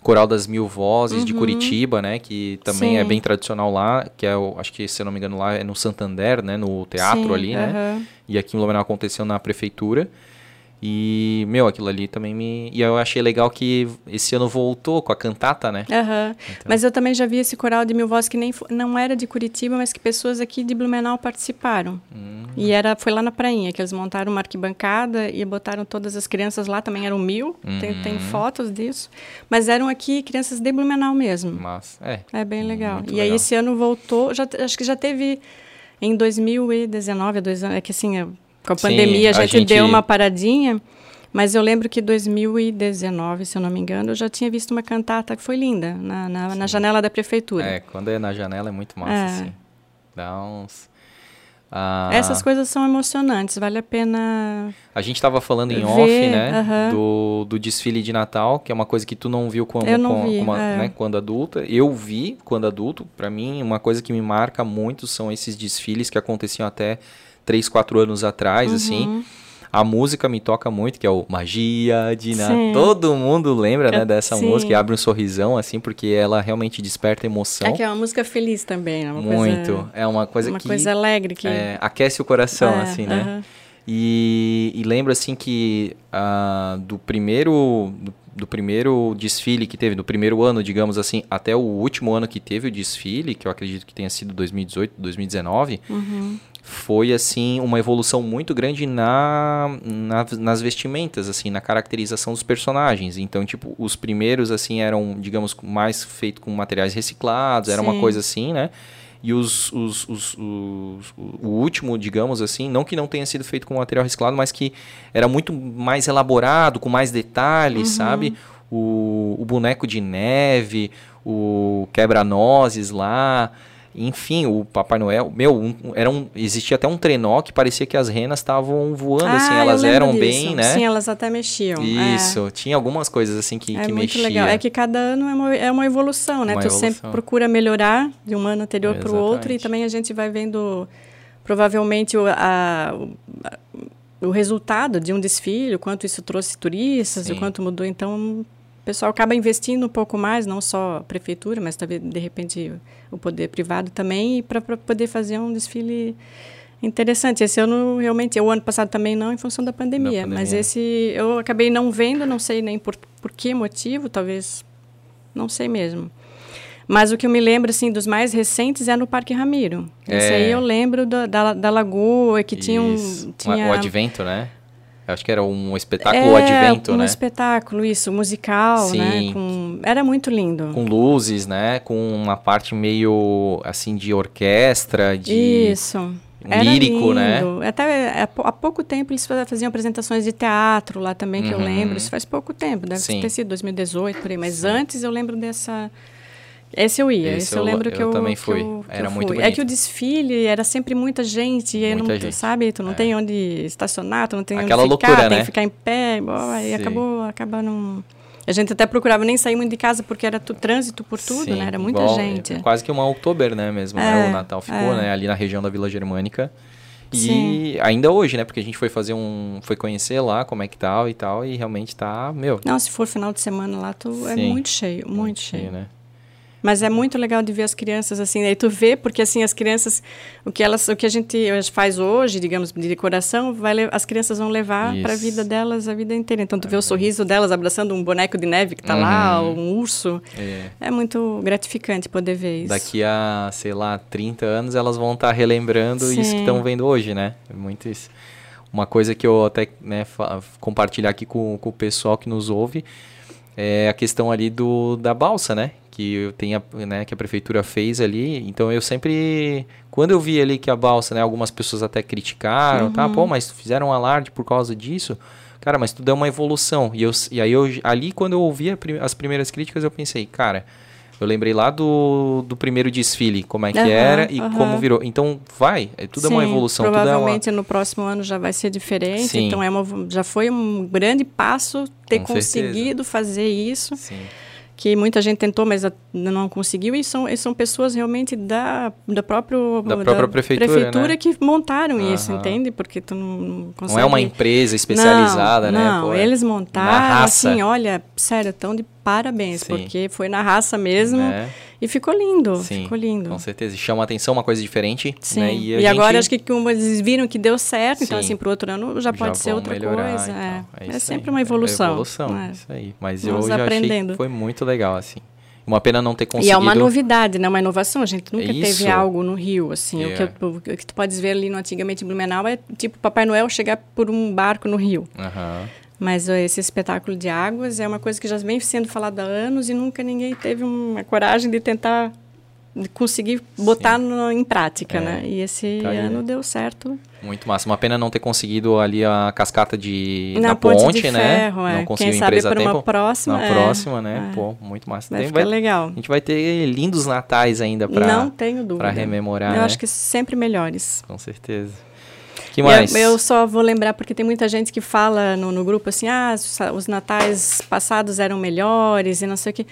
Coral das Mil Vozes uhum. de Curitiba, né? Que também é Sim. é bem tradicional lá, que é, o, acho que se eu não me engano lá é no Santander, né? No teatro Sim, ali, né? E aqui em Blumenau aconteceu na prefeitura. E, meu, aquilo ali também me. E eu achei legal que esse ano voltou com a cantata, né? Uhum. Então... Mas eu também já vi esse coral de mil vozes que nem não era de Curitiba, mas que pessoas aqui de Blumenau participaram. Uhum. E era, foi lá na prainha, que eles montaram uma arquibancada e botaram todas as crianças lá, também eram mil, uhum. tem, tem, uhum. fotos disso. Mas eram aqui crianças de Blumenau mesmo. Mas, é. É bem legal. e legal. aí esse ano voltou, já, acho que já teve em 2019, dois anos, é que assim com a Sim, pandemia a gente, a gente deu uma paradinha, mas eu lembro que 2019, se eu não me engano, eu já tinha visto uma cantata que foi linda na, na, na janela da prefeitura. É, quando é na janela é muito massa, é. assim. Dá uns. Ah, Essas coisas são emocionantes, vale a pena. A gente estava falando em ver, off, né? Uh -huh. do, do desfile de Natal, que é uma coisa que tu não viu como, não com, vi, como é. né, quando adulta. Eu vi quando adulto. Para mim, uma coisa que me marca muito são esses desfiles que aconteciam até 3, 4 anos atrás, assim. uhum. assim. A música me toca muito, que é o Magia de Natal. Todo mundo lembra, né, dessa Sim. música e abre um sorrisão, assim, porque ela realmente desperta emoção. É que é uma música feliz também, né? Uma muito. Coisa, é uma coisa uma que... Uma coisa alegre. que é, Aquece o coração, é, assim, né? Uhum. E, e lembro, assim, que uh, do primeiro... Do, do primeiro desfile que teve, do primeiro ano, digamos assim, até o último ano que teve o desfile, que eu acredito que tenha sido 2018, 2019, uhum foi assim uma evolução muito grande na, na, nas vestimentas assim na caracterização dos personagens então tipo os primeiros assim eram digamos mais feito com materiais reciclados era Sim. uma coisa assim né e os, os, os, os, o último, digamos assim, não que não tenha sido feito com material reciclado, mas que era muito mais elaborado, com mais detalhes, uhum. sabe? O, o boneco de neve, o quebra-nozes lá, enfim, o Papai Noel, meu, um, era um, existia até um trenó que parecia que as renas estavam voando, assim, ah, assim, elas eram disso. bem, né? Sim, elas até mexiam. Isso, é. tinha algumas coisas assim que, é que muito mexia. legal. É que cada ano é uma, é uma evolução, né? Uma tu evolução. sempre procura melhorar de um ano anterior para o outro e também a gente vai vendo provavelmente o, a, o, o resultado de um desfile, o quanto isso trouxe turistas, Sim. o quanto mudou. Então, o pessoal acaba investindo um pouco mais, não só a prefeitura, mas também, de repente, o poder privado também, para poder fazer um desfile interessante. Esse ano, realmente, o ano passado também não, em função da pandemia, pandemia. mas esse eu acabei não vendo, não sei nem por, por que motivo, talvez, não sei mesmo. Mas o que eu me lembro, assim, dos mais recentes é no Parque Ramiro. É. Esse aí eu lembro da, da, da Lagoa, que tinha um... Tinha... O advento, né? Acho que era um espetáculo é, advento, um né? um espetáculo, isso, musical, né? Sim. né? Com... Era muito lindo. Com luzes, né? Com uma parte meio, assim, de orquestra, de... Isso. Um lírico, né? lindo. né? Até há pouco tempo eles faziam apresentações de teatro lá também, que uhum. eu lembro. Isso faz pouco tempo, deve Sim. ter sido 2018, por aí. Mas Sim. antes eu lembro dessa esse eu ia, esse, esse eu, eu, lembro que eu, eu também fui. Eu, era muito bonito. É que o desfile era sempre muita gente, muita não, gente. sabe? Tu não é. tem onde estacionar, tu não tem Aquela onde ficar, loucura, tem né? que ficar em pé, boa, e acabou, acaba não... A gente até procurava nem sair muito de casa porque era tu, trânsito por tudo, Sim, né? Era muita igual, gente. É, quase que uma outubro, né, mesmo, né? é, né? O Natal ficou, é. né, ali na região da Vila Germânica. E Sim. ainda hoje, né? Porque a gente foi fazer um. Foi conhecer lá como é que tal e tal. E realmente tá, meu. Não, se for final de semana lá, tu é muito cheio, muito, muito cheio. cheio né? Mas é muito legal de ver as crianças assim, aí tu vê porque assim as crianças o que elas o que a gente faz hoje, digamos, de decoração, vai as crianças vão levar para a vida delas a vida inteira. Então tu é vê o sorriso delas abraçando um boneco de neve que está uhum. lá, ou um urso. É. é. muito gratificante poder ver isso. Daqui a, sei lá, 30 anos elas vão estar tá relembrando Sim. isso que estão vendo hoje, né? É muito isso. Uma coisa que eu até né, compartilhar aqui com, com o pessoal que nos ouve é a questão ali do, da balsa, né? Que tem a, né, que a prefeitura fez ali. Então eu sempre, quando eu vi ali que a balsa, né, algumas pessoas até criticaram, tá, uhum. tá, pô, mas fizeram um alarde por causa disso. Cara, mas tudo é uma evolução. E, eu, e aí eu, ali quando eu ouvi as primeiras críticas, eu pensei, cara, eu lembrei lá do, do primeiro desfile, como é que uhum, era e uhum. como virou. Então, vai, é, tudo Sim, é uma evolução. Provavelmente é uma... no próximo ano já vai ser diferente. Sim. Então, é uma, já foi um grande passo ter Com conseguido certeza. fazer isso. Sim que muita gente tentou, mas não conseguiu, e são, e são pessoas realmente da, da, próprio, da própria da prefeitura, prefeitura né? que montaram uhum. isso, entende? Porque tu não, não consegue... Não é uma empresa especializada, não, né? Não, Pô, é eles montaram, assim, olha, sério, tão de parabéns, Sim. porque foi na raça mesmo. Né? E ficou lindo, Sim, ficou lindo. Com certeza. Chama atenção, uma coisa diferente. Sim. Né? E, e agora acho que como eles viram que deu certo, então, Sim. então assim, pro outro ano já pode já ser outra melhorar, coisa. Então. É, é, é sempre aí. uma evolução. É evolução, é. isso aí. Mas Vamos eu já aprendendo. achei que foi muito legal, assim. Uma pena não ter conseguido. E é uma novidade, né? Uma inovação. A gente nunca Isso. teve algo no Rio, assim. Yeah. O, que, o, que, tu podes ver ali no antigamente Blumenau é tipo Papai Noel chegar por um barco no Rio. Uhum. Mas esse espetáculo de águas é uma coisa que já vem sendo falada há anos e nunca ninguém teve uma coragem de tentar conseguir botar no, em prática, é. né? E esse tá ano aí. deu certo. Muito massa. Uma pena não ter conseguido ali a cascata de na, na ponte, ponte de né? Ferro, é. Não conseguiu Quem sabe para uma próxima. Na é. próxima, né? É. Pô, muito massa. Vai Tem, vai, legal. A gente vai ter lindos natais ainda para Não tenho dúvida. Para rememorar. Eu né? acho que sempre melhores. Com certeza. Que mais? Eu, eu, só vou lembrar porque tem muita gente que fala no, no grupo assim, ah, os natais passados eram melhores e não sei o que.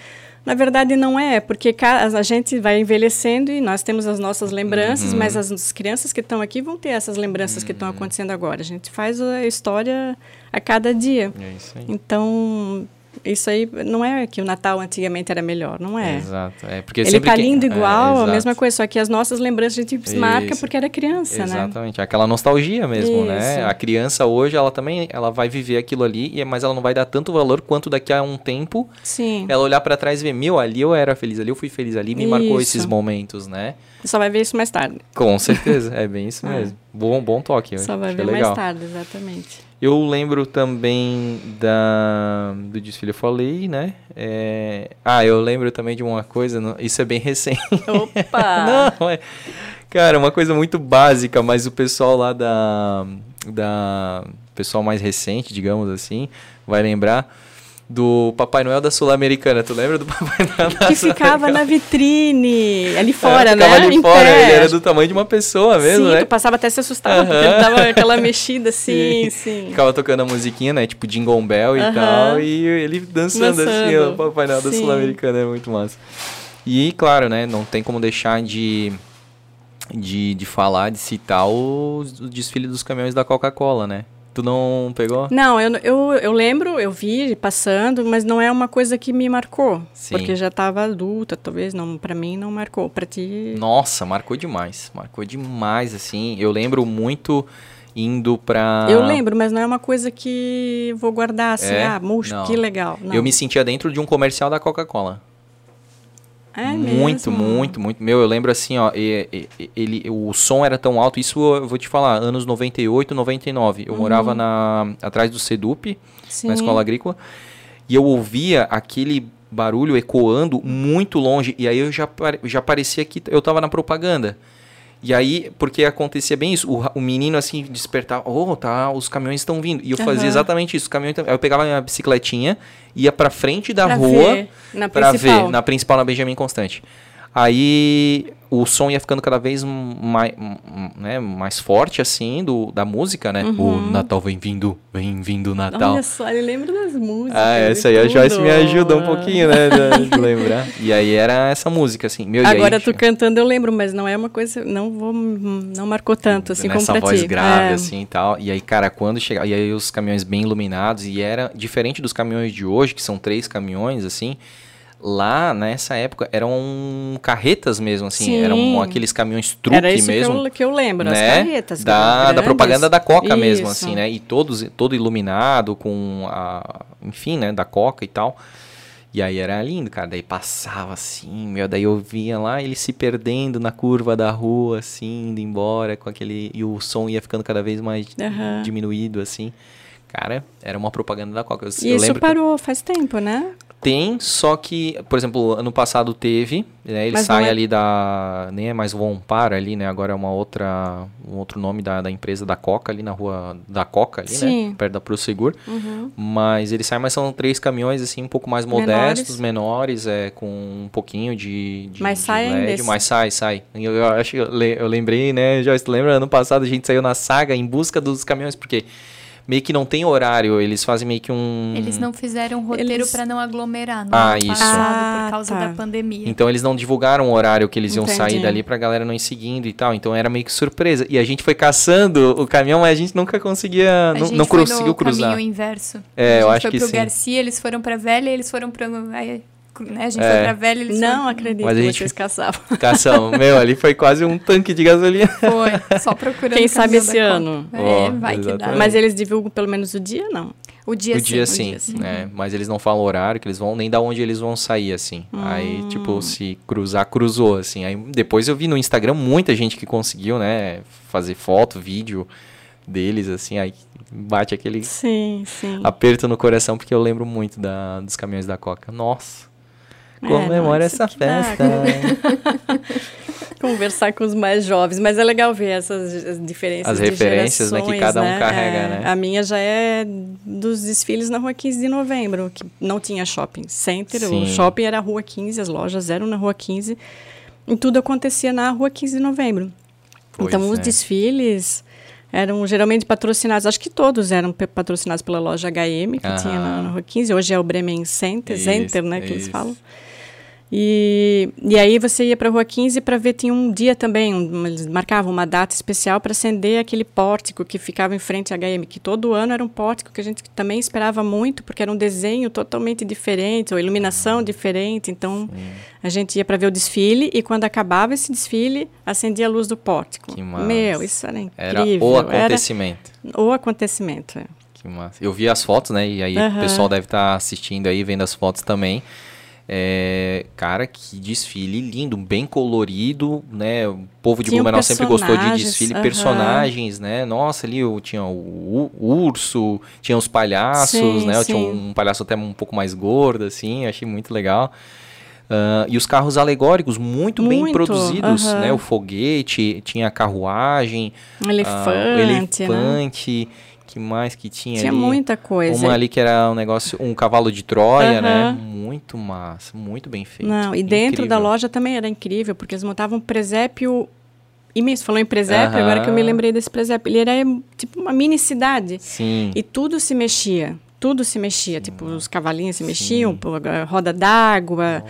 Na verdade, não é, porque a gente vai envelhecendo e nós temos as nossas lembranças, uhum. mas as crianças que estão aqui vão ter essas lembranças uhum. que estão uhum. acontecendo agora. A gente faz a história a cada dia. É isso aí. Então, isso aí não é que o Natal antigamente era melhor, não é. Exato. É porque Ele está lindo que... igual, é, a mesma coisa, só que as nossas lembranças a gente isso. marca porque era criança, Exatamente. né? Exatamente, aquela nostalgia mesmo, né? isso. né? A criança hoje, ela também, ela vai viver aquilo ali, mas ela não vai dar tanto valor quanto daqui a um tempo. Sim. Ela olhar para trás e ver, meu, ali eu era feliz, ali eu fui feliz, ali me isso. marcou esses momentos, né? Só vai ver isso mais tarde. Com certeza, é bem isso mesmo. É. Bom, bom toque. Só vai ver legal. mais tarde, exatamente. Eu lembro também da, do desfile, eu falei, né? É... Ah, eu lembro também de uma coisa, isso é bem recente. Opa! Não, é... Cara, uma coisa muito básica, mas o pessoal lá da. da pessoal mais recente, digamos assim, vai lembrar do Papai Noel da Sul-Americana. Tu lembra do Papai Noel da Que ficava na vitrine, ali fora, é, né? ali em fora, pé. ele era do tamanho de uma pessoa mesmo, sim, né? tu passava até se assustava, porque ele dava aquela mexida assim, sim. sim. Ficava tocando a musiquinha, né? Tipo Jingle Bell e tal, e ele dançando, dançando. assim, o Papai Noel da Sul-Americana, é muito massa. E, claro, né, não tem como deixar de... De, de falar, de citar o, o desfile dos caminhões da Coca-Cola, né? Tu não pegou? Não, eu, eu, eu lembro, eu vi passando, mas não é uma coisa que me marcou. Sim. Porque já estava adulta, talvez, não para mim não marcou. para ti... Nossa, marcou demais. Marcou demais, assim. Eu lembro muito indo pra... Eu lembro, mas não é uma coisa que vou guardar assim, é? ah, murcho, que legal. Não. Eu me sentia dentro de um comercial da Coca-Cola. É muito, mesmo? muito, muito. Meu, eu lembro assim, ó, ele, ele, o som era tão alto, isso eu vou te falar, anos 98, 99. Eu uhum. morava na, atrás do Sedup, Sim. na escola agrícola, e eu ouvia aquele barulho ecoando muito longe, e aí eu já, já parecia que eu tava na propaganda. E aí, porque acontecia bem isso, o, o menino assim despertava, oh, tá, os caminhões estão vindo. E eu uhum. fazia exatamente isso, os caminhões Aí eu pegava minha bicicletinha, ia pra frente da pra rua ver, na pra principal. ver, na principal, na Benjamin Constante. Aí o som ia ficando cada vez mais, né, mais forte, assim, do, da música, né? Uhum. O Natal vem vindo, vem vindo Natal. Olha só, ele lembra das músicas. Ah, essa aí a Joyce me ajuda um pouquinho, né? De, lembrar. E aí era essa música, assim. Meu, Agora aí, tu cantando eu lembro, mas não é uma coisa, não vou, não marcou tanto, assim, como pra voz ti. grave, é. assim, e tal. E aí, cara, quando chegava, e aí os caminhões bem iluminados, e era diferente dos caminhões de hoje, que são três caminhões, assim lá nessa época eram carretas mesmo, assim, Sim. eram aqueles caminhões truque Era isso mesmo. Que eu, que eu lembro, né? as carretas. Da, da propaganda da Coca isso. mesmo, assim, né? E todos, todo iluminado com a. Enfim, né? Da Coca e tal. E aí era lindo, cara. Daí passava assim, meu, daí eu via lá ele se perdendo na curva da rua, assim, indo embora com aquele. E o som ia ficando cada vez mais uhum. diminuído, assim. Cara, era uma propaganda da Coca. Eu, e eu isso parou que... faz tempo, né? Tem, só que, por exemplo, ano passado teve, né? Ele Mas sai é... ali da. Nem é mais Vompar ali, né? Agora é uma outra. um outro nome da, da empresa da Coca ali na rua da Coca ali, né? Sim. né? Perto da Prosegur. Uhum. Mas ele sai, mas são três caminhões assim, um pouco mais modestos, menores, menores é, com um pouquinho de. de mas de sai LED, desse... Mas sai, sai. Eu, eu acho eu, eu lembrei, né, Joyce, lembra? Ano passado a gente saiu na saga em busca dos caminhões, porque meio que não tem horário, eles fazem meio que um. Eles não fizeram roteiro eles... para não aglomerar no ah, ano isso. passado por causa ah, tá. da pandemia. Então eles não divulgaram o horário que eles iam Entendi. sair dali pra galera não ir seguindo e tal. Então era meio que surpresa. E a gente foi caçando o caminhão, mas a gente nunca conseguia. A não, não conseguiu cruzar. caminho inverso. É, eu acho que sim. A gente foi pro Garcia, eles foram pra Velha e eles foram pra. Né? A gente é. foi pra velha eles Não foram... acredito Mas a gente... vocês caçavam. Caçamos. Meu, ali foi quase um tanque de gasolina. Foi, só procurando Quem sabe esse ano. É, oh, vai exatamente. que dá. Mas eles divulgam pelo menos o dia, não? O dia, o sim, dia sim. O dia sim. É, mas eles não falam o horário que eles vão, nem da onde eles vão sair, assim. Hum. Aí, tipo, se cruzar, cruzou, assim. Aí depois eu vi no Instagram muita gente que conseguiu, né, fazer foto, vídeo deles, assim, aí bate aquele sim, sim. aperto no coração, porque eu lembro muito da, dos caminhões da Coca. Nossa! Comemora é, essa festa. Conversar com os mais jovens, mas é legal ver essas diferenças. As referências né, que cada um né? carrega, é, né? A minha já é dos desfiles na rua 15 de novembro, que não tinha shopping center. Sim. O shopping era rua 15, as lojas eram na rua 15. E tudo acontecia na rua 15 de novembro. Pois então, é. os desfiles eram geralmente patrocinados, acho que todos eram patrocinados pela loja HM, que Aham. tinha na, na Rua 15, hoje é o Bremen Center, isso, Center, né, que isso. eles falam. E, e aí você ia para a Rua 15 para ver, tinha um dia também, um, eles marcavam uma data especial para acender aquele pórtico que ficava em frente à HM, que todo ano era um pórtico que a gente também esperava muito, porque era um desenho totalmente diferente, ou iluminação diferente, então Sim. a gente ia para ver o desfile e quando acabava esse desfile, acendia a luz do pórtico. Que massa. Meu, isso era incrível. Era o acontecimento. Era o acontecimento, é. Que massa. Eu vi as fotos, né, e aí uhum. o pessoal deve estar tá assistindo aí, vendo as fotos também. É, cara, que desfile lindo, bem colorido, né? O povo de Blumenau sempre gostou de desfile, uhum. personagens, né? Nossa, ali eu tinha o, o urso, tinha os palhaços, sim, né? Eu sim. tinha um, um palhaço até um pouco mais gordo, assim, achei muito legal. Uh, e os carros alegóricos muito, muito bem produzidos, uhum. né? O foguete, tinha a carruagem, elefante, uh, o elefante. Né? Que mais que tinha, tinha ali? muita coisa. Uma ali que era um negócio, um cavalo de Troia, uhum. né? Muito massa, muito bem feito. Não, e dentro da loja também era incrível, porque eles montavam um presépio imenso. Falou em presépio, uhum. agora que eu me lembrei desse presépio. Ele era tipo uma mini cidade. Sim. E tudo se mexia. Tudo se mexia. Tipo, os cavalinhos se mexiam, roda d'água.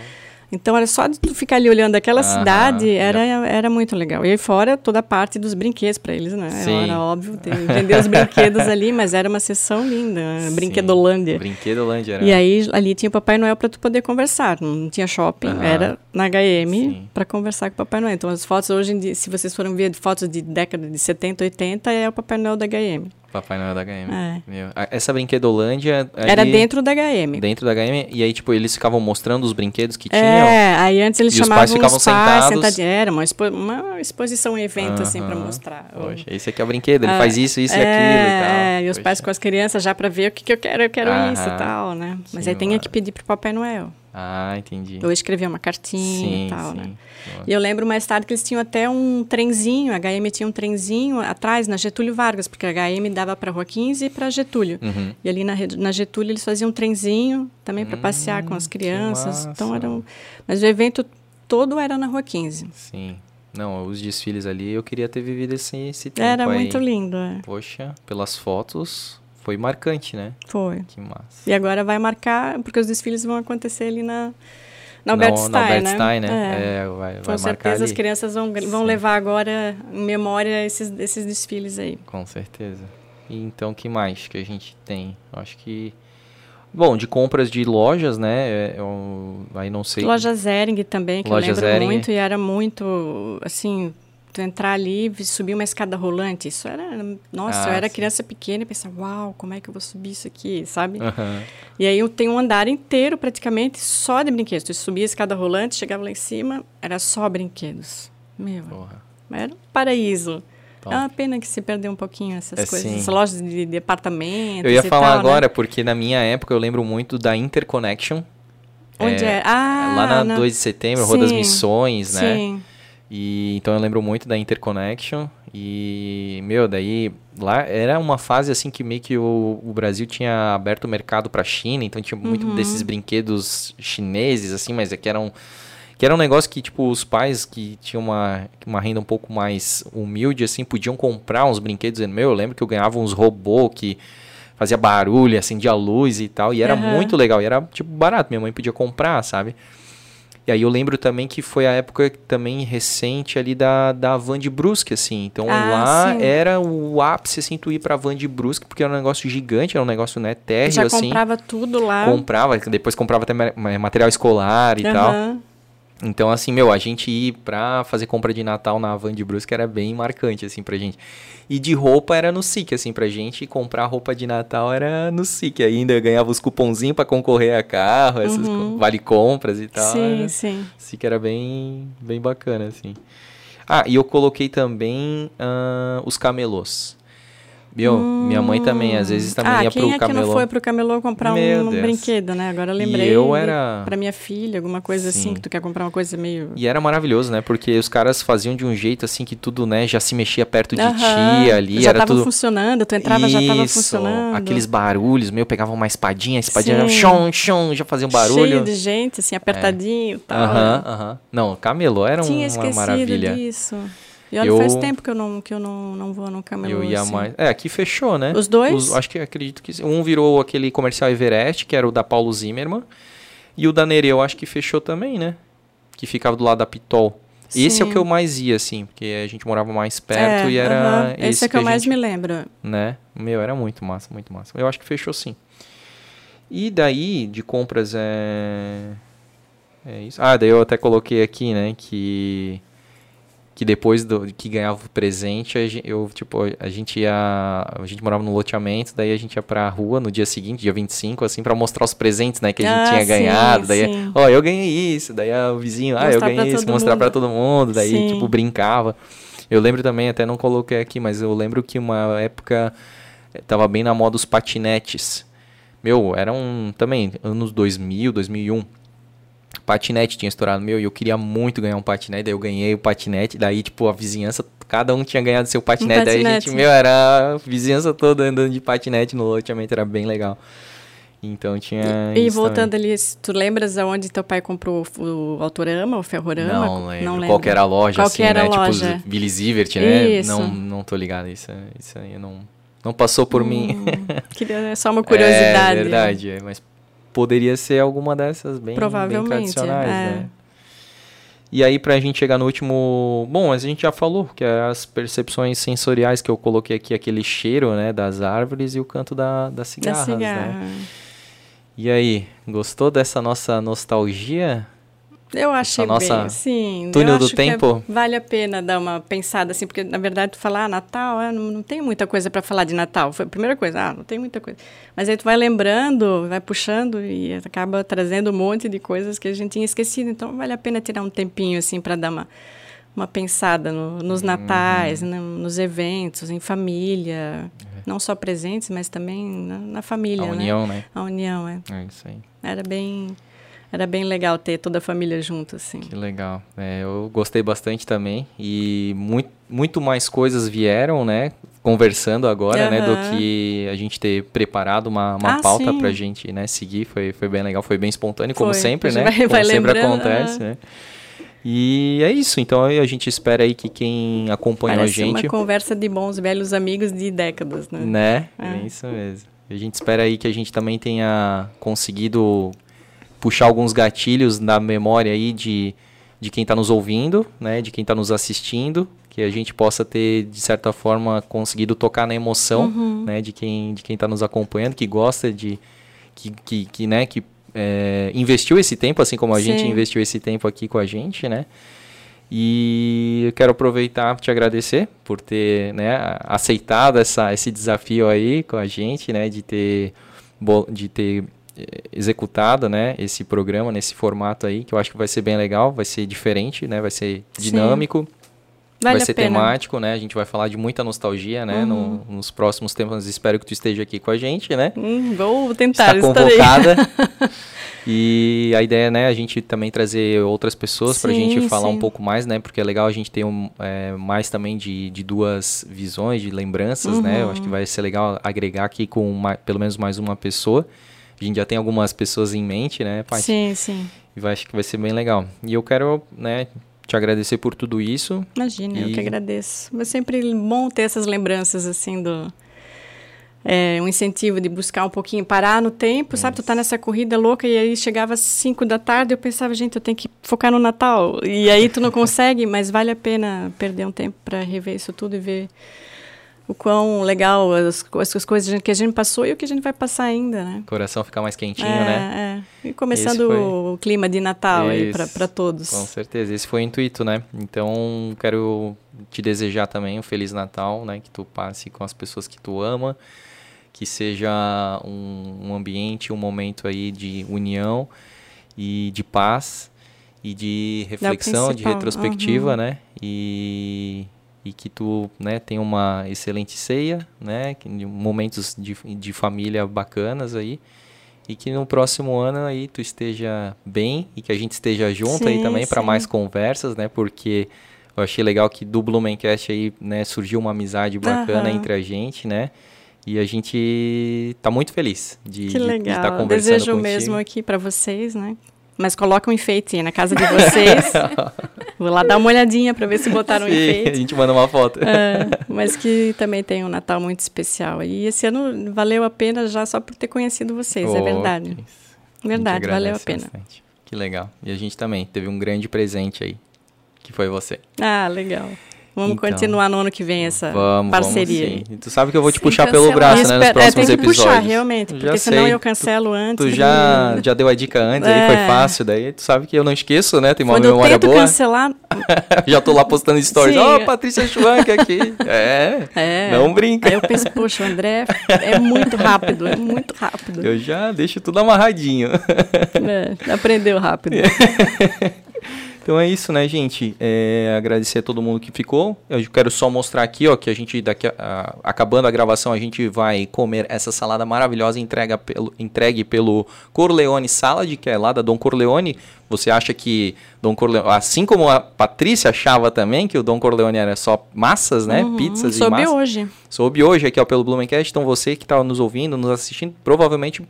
Então era só de tu ficar ali olhando aquela cidade, era, era muito legal. E aí fora toda a parte dos brinquedos para eles, né? Sim. Era óbvio, vender os brinquedos ali, mas era uma sessão linda, Sim. Brinquedolândia. Brinquedolândia era. E aí ali tinha o Papai Noel para tu poder conversar, não tinha shopping, era na HM para conversar com o Papai Noel. Então as fotos hoje, em dia, se vocês forem ver fotos de década de 70, 80, é o Papai Noel da HM. Papai Noel da HM. É. Meu. Essa brinquedolândia. Ali, Era dentro da HM. Dentro da HM. E aí, tipo, eles ficavam mostrando os brinquedos que tinham. É, aí antes eles chamavam os pais ficavam pais, sentados. Era uma, expo uma exposição, um evento, uh -huh. assim, pra mostrar. Poxa, esse aqui é o brinquedo, ele uh, faz isso, isso é, e aquilo e tal. É, e os pais com as crianças já pra ver o que, que eu quero, eu quero isso e tal, né? Mas aí tem que pedir pro Papai Noel. Ah, entendi. Ou escrever uma cartinha sim, e tal, sim. né? E eu lembro mais tarde que eles tinham até um trenzinho, a HM tinha um trenzinho atrás, na Getúlio Vargas, porque a HM dava para Rua 15 e para Getúlio. Uhum. E ali na, na, Getúlio eles faziam um trenzinho também para hum, passear com as crianças. Então era um... Mas o evento todo era na Rua 15. Sim. Não, os desfiles ali eu queria ter vivido esse, esse tempo Era aí. muito lindo, é. Poxa, pelas fotos foi marcante, né? Foi. Que massa. E agora vai marcar, porque os desfiles vão acontecer ali na, na Albert Stein, na Albert né? Stein, né? É, é vai, Com vai certeza as crianças vão, vão levar agora em memória esses, esses desfiles aí. Com certeza. E então, que mais que a gente tem? Acho que... Bom, de compras de lojas, né? É, eu, aí não sei. Loja Zering também, que Loja eu lembro Zering. muito. E era muito, assim, tu entrar ali e subir uma escada rolante, isso era, nossa, ah, eu era sim. criança pequena e pensava, uau, como é que eu vou subir isso aqui, sabe? Uhum. E aí eu tenho um andar inteiro praticamente só de brinquedos. Tu subia a escada rolante, chegava lá em cima, era só brinquedos. Meu, Porra. era um paraíso. Top. É uma pena que se perdeu um pouquinho essas é coisas, sim. essas lojas de, de apartamentos. Eu ia falar tal, agora, né? porque na minha época eu lembro muito da Interconnection. Onde é? é? Ah, lá na, na 2 de setembro, sim. Rua das Missões, né? Sim. E então eu lembro muito da Interconnection e meu, daí lá era uma fase assim que meio que o, o Brasil tinha aberto o mercado para a China, então tinha muito uhum. desses brinquedos chineses assim, mas é que eram que era um negócio que tipo os pais que tinham uma, uma renda um pouco mais humilde assim podiam comprar uns brinquedos meu eu lembro que eu ganhava uns robôs que fazia barulho, acendia luz e tal. E era uhum. muito legal. E era, tipo, barato. Minha mãe podia comprar, sabe? E aí eu lembro também que foi a época também recente ali da, da Van de Brusque, assim. Então ah, lá sim. era o ápice, assim, tu ir pra Van de Brusque, porque era um negócio gigante, era um negócio, né, térreo, Já assim. comprava tudo lá. Comprava, depois comprava até material escolar e uhum. tal. Então, assim, meu, a gente ir pra fazer compra de Natal na Van de Brusque era bem marcante, assim, pra gente. E de roupa era no SIC, assim, pra gente. comprar roupa de Natal era no SIC. Ainda ganhava os cupomzinhos pra concorrer a carro, essas uhum. vale compras e tal. Sim, era, sim. SIC era bem, bem bacana, assim. Ah, e eu coloquei também uh, os camelôs. Meu, hum. minha mãe também, às vezes também ah, ia pro camelô. quem é que não foi pro camelô comprar um, um, brinquedo, né? Agora eu lembrei. E eu era... Pra minha filha, alguma coisa assim, Sim. assim, que tu quer comprar uma coisa meio... E era maravilhoso, né? Porque os caras faziam de um jeito, assim, que tudo, né, já se mexia perto de uh -huh. ti ali. Já era tava tudo... funcionando, tu entrava, Isso, já tava funcionando. aqueles barulhos, meu, pegava uma espadinha, a espadinha Sim. já, chon, chon, já fazia um barulho. Cheio de gente, assim, apertadinho e é. tal. Aham, uh aham. -huh, uh -huh. Não, camelô era Tinha um, uma maravilha. disso. E olha, eu, faz tempo que eu não, que eu não, não vou no camelô. Eu ia assim. mais. É, aqui fechou, né? Os dois? Os, acho que acredito que. Um virou aquele comercial Everest, que era o da Paulo Zimmermann. E o da Nereu, acho que fechou também, né? Que ficava do lado da Pitol. Sim. Esse é o que eu mais ia, assim, porque a gente morava mais perto é, e era. Uh -huh. Esse, esse é que, que eu mais gente, me lembro. Né? Meu, era muito massa, muito massa. Eu acho que fechou sim. E daí, de compras, é. É isso. Ah, daí eu até coloquei aqui, né, que que depois do que ganhava o presente, eu, tipo, a gente ia. A gente morava no loteamento, daí a gente ia pra rua no dia seguinte, dia 25, assim, para mostrar os presentes, né, que a gente ah, tinha sim, ganhado. Daí, ó, oh, eu ganhei isso, daí o vizinho, mostrar ah, eu ganhei isso, mostrar para todo mundo, daí, sim. tipo, brincava. Eu lembro também, até não coloquei aqui, mas eu lembro que uma época eh, tava bem na moda os patinetes. Meu, eram também anos 2000, 2001 patinete tinha estourado meu e eu queria muito ganhar um patinete, daí eu ganhei o patinete, daí tipo a vizinhança, cada um tinha ganhado seu patinete, um daí patinete. a gente, meu, era a vizinhança toda andando de patinete no loteamento, era bem legal. Então tinha. E, e voltando também. ali, tu lembras aonde teu pai comprou o, Autorama, o Ferrorama? Não lembro. Não lembro. Qual era a loja, Qual assim, né? Loja? Tipo Billy Zivert, né? Isso. Não, não tô ligado. Isso, isso aí não, não passou por hum, mim. É só uma curiosidade. É verdade, é, mas poderia ser alguma dessas bem, bem tradicionais, é. né? E aí, pra gente chegar no último. Bom, a gente já falou que é as percepções sensoriais que eu coloquei aqui, aquele cheiro, né, das árvores e o canto da, das cigarras, da cigarra. né? E aí, gostou dessa nossa nostalgia? Eu achei nossa bem, sim. Túnel do é tempo? É, vale a pena dar uma pensada assim, porque na verdade tu falar ah, Natal, ah, não, não tem muita coisa para falar de Natal. Foi a primeira coisa, ah, não tem muita coisa. Mas aí tu vai lembrando, vai puxando e acaba trazendo um monte de coisas que a gente tinha esquecido. Então vale a pena tirar um tempinho assim para dar uma uma pensada no, nos natais, uhum. no, nos eventos, em família, é. não só presentes, mas também na, na família, A união, né? né? A união, é. É isso aí. Era bem era bem legal ter toda a família junto, assim. Que legal. É, eu gostei bastante também. E muito, muito mais coisas vieram, né? Conversando agora, uhum. né? Do que a gente ter preparado uma, uma ah, pauta sim. pra gente, né? Seguir. Foi, foi bem legal, foi bem espontâneo, foi. como sempre, né? Vai, como vai sempre acontece, uhum. né? E é isso. Então a gente espera aí que quem acompanhou Parece a gente. uma conversa de bons velhos amigos de décadas, né? Né? É, é isso mesmo. A gente espera aí que a gente também tenha conseguido puxar alguns gatilhos na memória aí de, de quem está nos ouvindo, né, de quem está nos assistindo, que a gente possa ter de certa forma conseguido tocar na emoção, uhum. né, de quem de quem está nos acompanhando, que gosta de que, que, que né, que é, investiu esse tempo, assim como a Sim. gente investiu esse tempo aqui com a gente, né? E eu quero aproveitar para te agradecer por ter né, aceitado essa, esse desafio aí com a gente, né? De ter, de ter executado, né, esse programa nesse formato aí, que eu acho que vai ser bem legal, vai ser diferente, né, vai ser dinâmico. Vale vai ser temático, né? A gente vai falar de muita nostalgia, né? Uhum. No, nos próximos tempos. Espero que tu esteja aqui com a gente, né? Hum, vou tentar. Está convocada. e a ideia, né? A gente também trazer outras pessoas para a gente falar sim. um pouco mais, né? Porque é legal a gente ter um, é, mais também de, de duas visões, de lembranças, uhum. né? Eu acho que vai ser legal agregar aqui com uma, pelo menos mais uma pessoa. A gente já tem algumas pessoas em mente, né, Paty? Sim, sim. E vai, acho que vai ser bem legal. E eu quero, né, te agradecer por tudo isso. Imagina, e... eu que agradeço. É sempre bom ter essas lembranças, assim, do, é, um incentivo de buscar um pouquinho, parar no tempo, sabe? Tu tá nessa corrida louca e aí chegava às 5 da tarde eu pensava, gente, eu tenho que focar no Natal. E aí tu não consegue, mas vale a pena perder um tempo para rever isso tudo e ver o quão legal as, as coisas que a gente passou e o que a gente vai passar ainda, né? O coração ficar mais quentinho, é, né? É. E começando foi... o clima de Natal aí para todos. Com certeza, esse foi o intuito, né? Então, quero te desejar também um Feliz Natal, né? Que tu passe com as pessoas que tu ama, que seja um, um ambiente, um momento aí de união e de paz e de reflexão, de retrospectiva, uhum. né? E e que tu né, tenha uma excelente ceia, né, momentos de, de família bacanas aí e que no próximo ano aí tu esteja bem e que a gente esteja junto sim, aí também para mais conversas, né, porque eu achei legal que do Blumencast aí, né, surgiu uma amizade bacana uhum. entre a gente, né, e a gente tá muito feliz de, que legal. de, de estar conversando Desejo contigo. mesmo aqui para vocês, né, mas coloca um enfeite na casa de vocês. Vou lá dar uma olhadinha para ver se botaram Sim, enfeite. A gente manda uma foto. É, mas que também tem um Natal muito especial. E esse ano valeu a pena já só por ter conhecido vocês, é oh, é verdade. Verdade, valeu a pena. Bastante. Que legal. E a gente também teve um grande presente aí, que foi você. Ah, legal. Vamos então, continuar no ano que vem essa vamos, parceria. Vamos, sim. Tu sabe que eu vou te puxar pelo braço, né, nos próximos é, tem que episódios. puxar, realmente, porque senão sei. eu cancelo antes. Tu já, já deu a dica antes, é. aí foi fácil, daí tu sabe que eu não esqueço, né? Tem uma Quando memória eu tento boa. cancelar... já tô lá postando stories. Ó, oh, Patrícia Schwank aqui. É, é, não brinca. Aí eu penso, poxa, o André é muito rápido, é muito rápido. Eu já deixo tudo amarradinho. É, aprendeu rápido. Então é isso, né, gente? É, agradecer a todo mundo que ficou. Eu quero só mostrar aqui, ó, que a gente daqui a, a, acabando a gravação, a gente vai comer essa salada maravilhosa entrega pelo, entregue pelo Corleone Salad, que é lá da Dom Corleone. Você acha que Dom Corleone, assim como a Patrícia achava também que o Dom Corleone era só massas, né? Uhum, Pizzas e massas. Soube hoje. Soube hoje aqui, ó, pelo Blumencast. Então você que está nos ouvindo, nos assistindo, provavelmente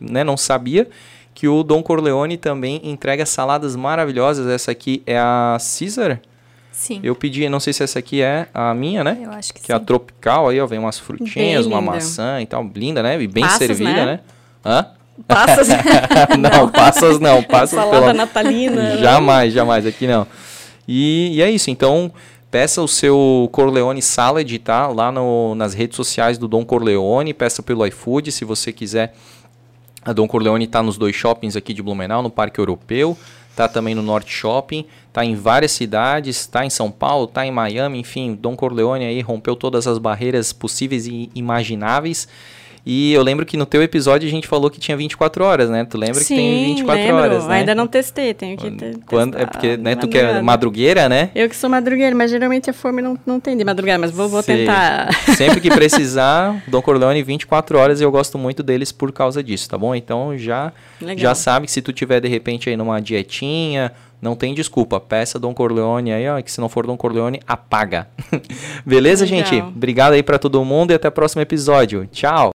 né, não sabia que o Don Corleone também entrega saladas maravilhosas. Essa aqui é a Caesar. Sim. Eu pedi, não sei se essa aqui é a minha, né? Eu acho que, que sim. é a tropical aí, ó, vem umas frutinhas, uma maçã e tal, linda, né? E bem passas, servida, né? né? Hã? Passas? não, não, passas não, passas Salada pela... natalina. Né? jamais, jamais, aqui não. E, e é isso, então peça o seu Corleone Salad, tá? Lá no, nas redes sociais do Dom Corleone, peça pelo iFood, se você quiser a Dom Corleone está nos dois shoppings aqui de Blumenau, no Parque Europeu, está também no Norte Shopping, está em várias cidades, está em São Paulo, está em Miami, enfim, Dom Corleone aí rompeu todas as barreiras possíveis e imagináveis. E eu lembro que no teu episódio a gente falou que tinha 24 horas, né? Tu lembra Sim, que tem 24 lembro. horas, né? Ainda não testei, tenho que ter, Quando, É porque, né, tu que é madrugueira, né? Eu que sou madrugueira, mas geralmente a fome não, não tem de madrugada, mas vou, vou tentar. Sempre que precisar, Dom Corleone 24 horas e eu gosto muito deles por causa disso, tá bom? Então já, já sabe que se tu tiver de repente aí numa dietinha não tem desculpa. Peça Dom Corleone aí, ó, que se não for Dom Corleone, apaga. Beleza, Legal. gente? Obrigado aí para todo mundo e até o próximo episódio. Tchau.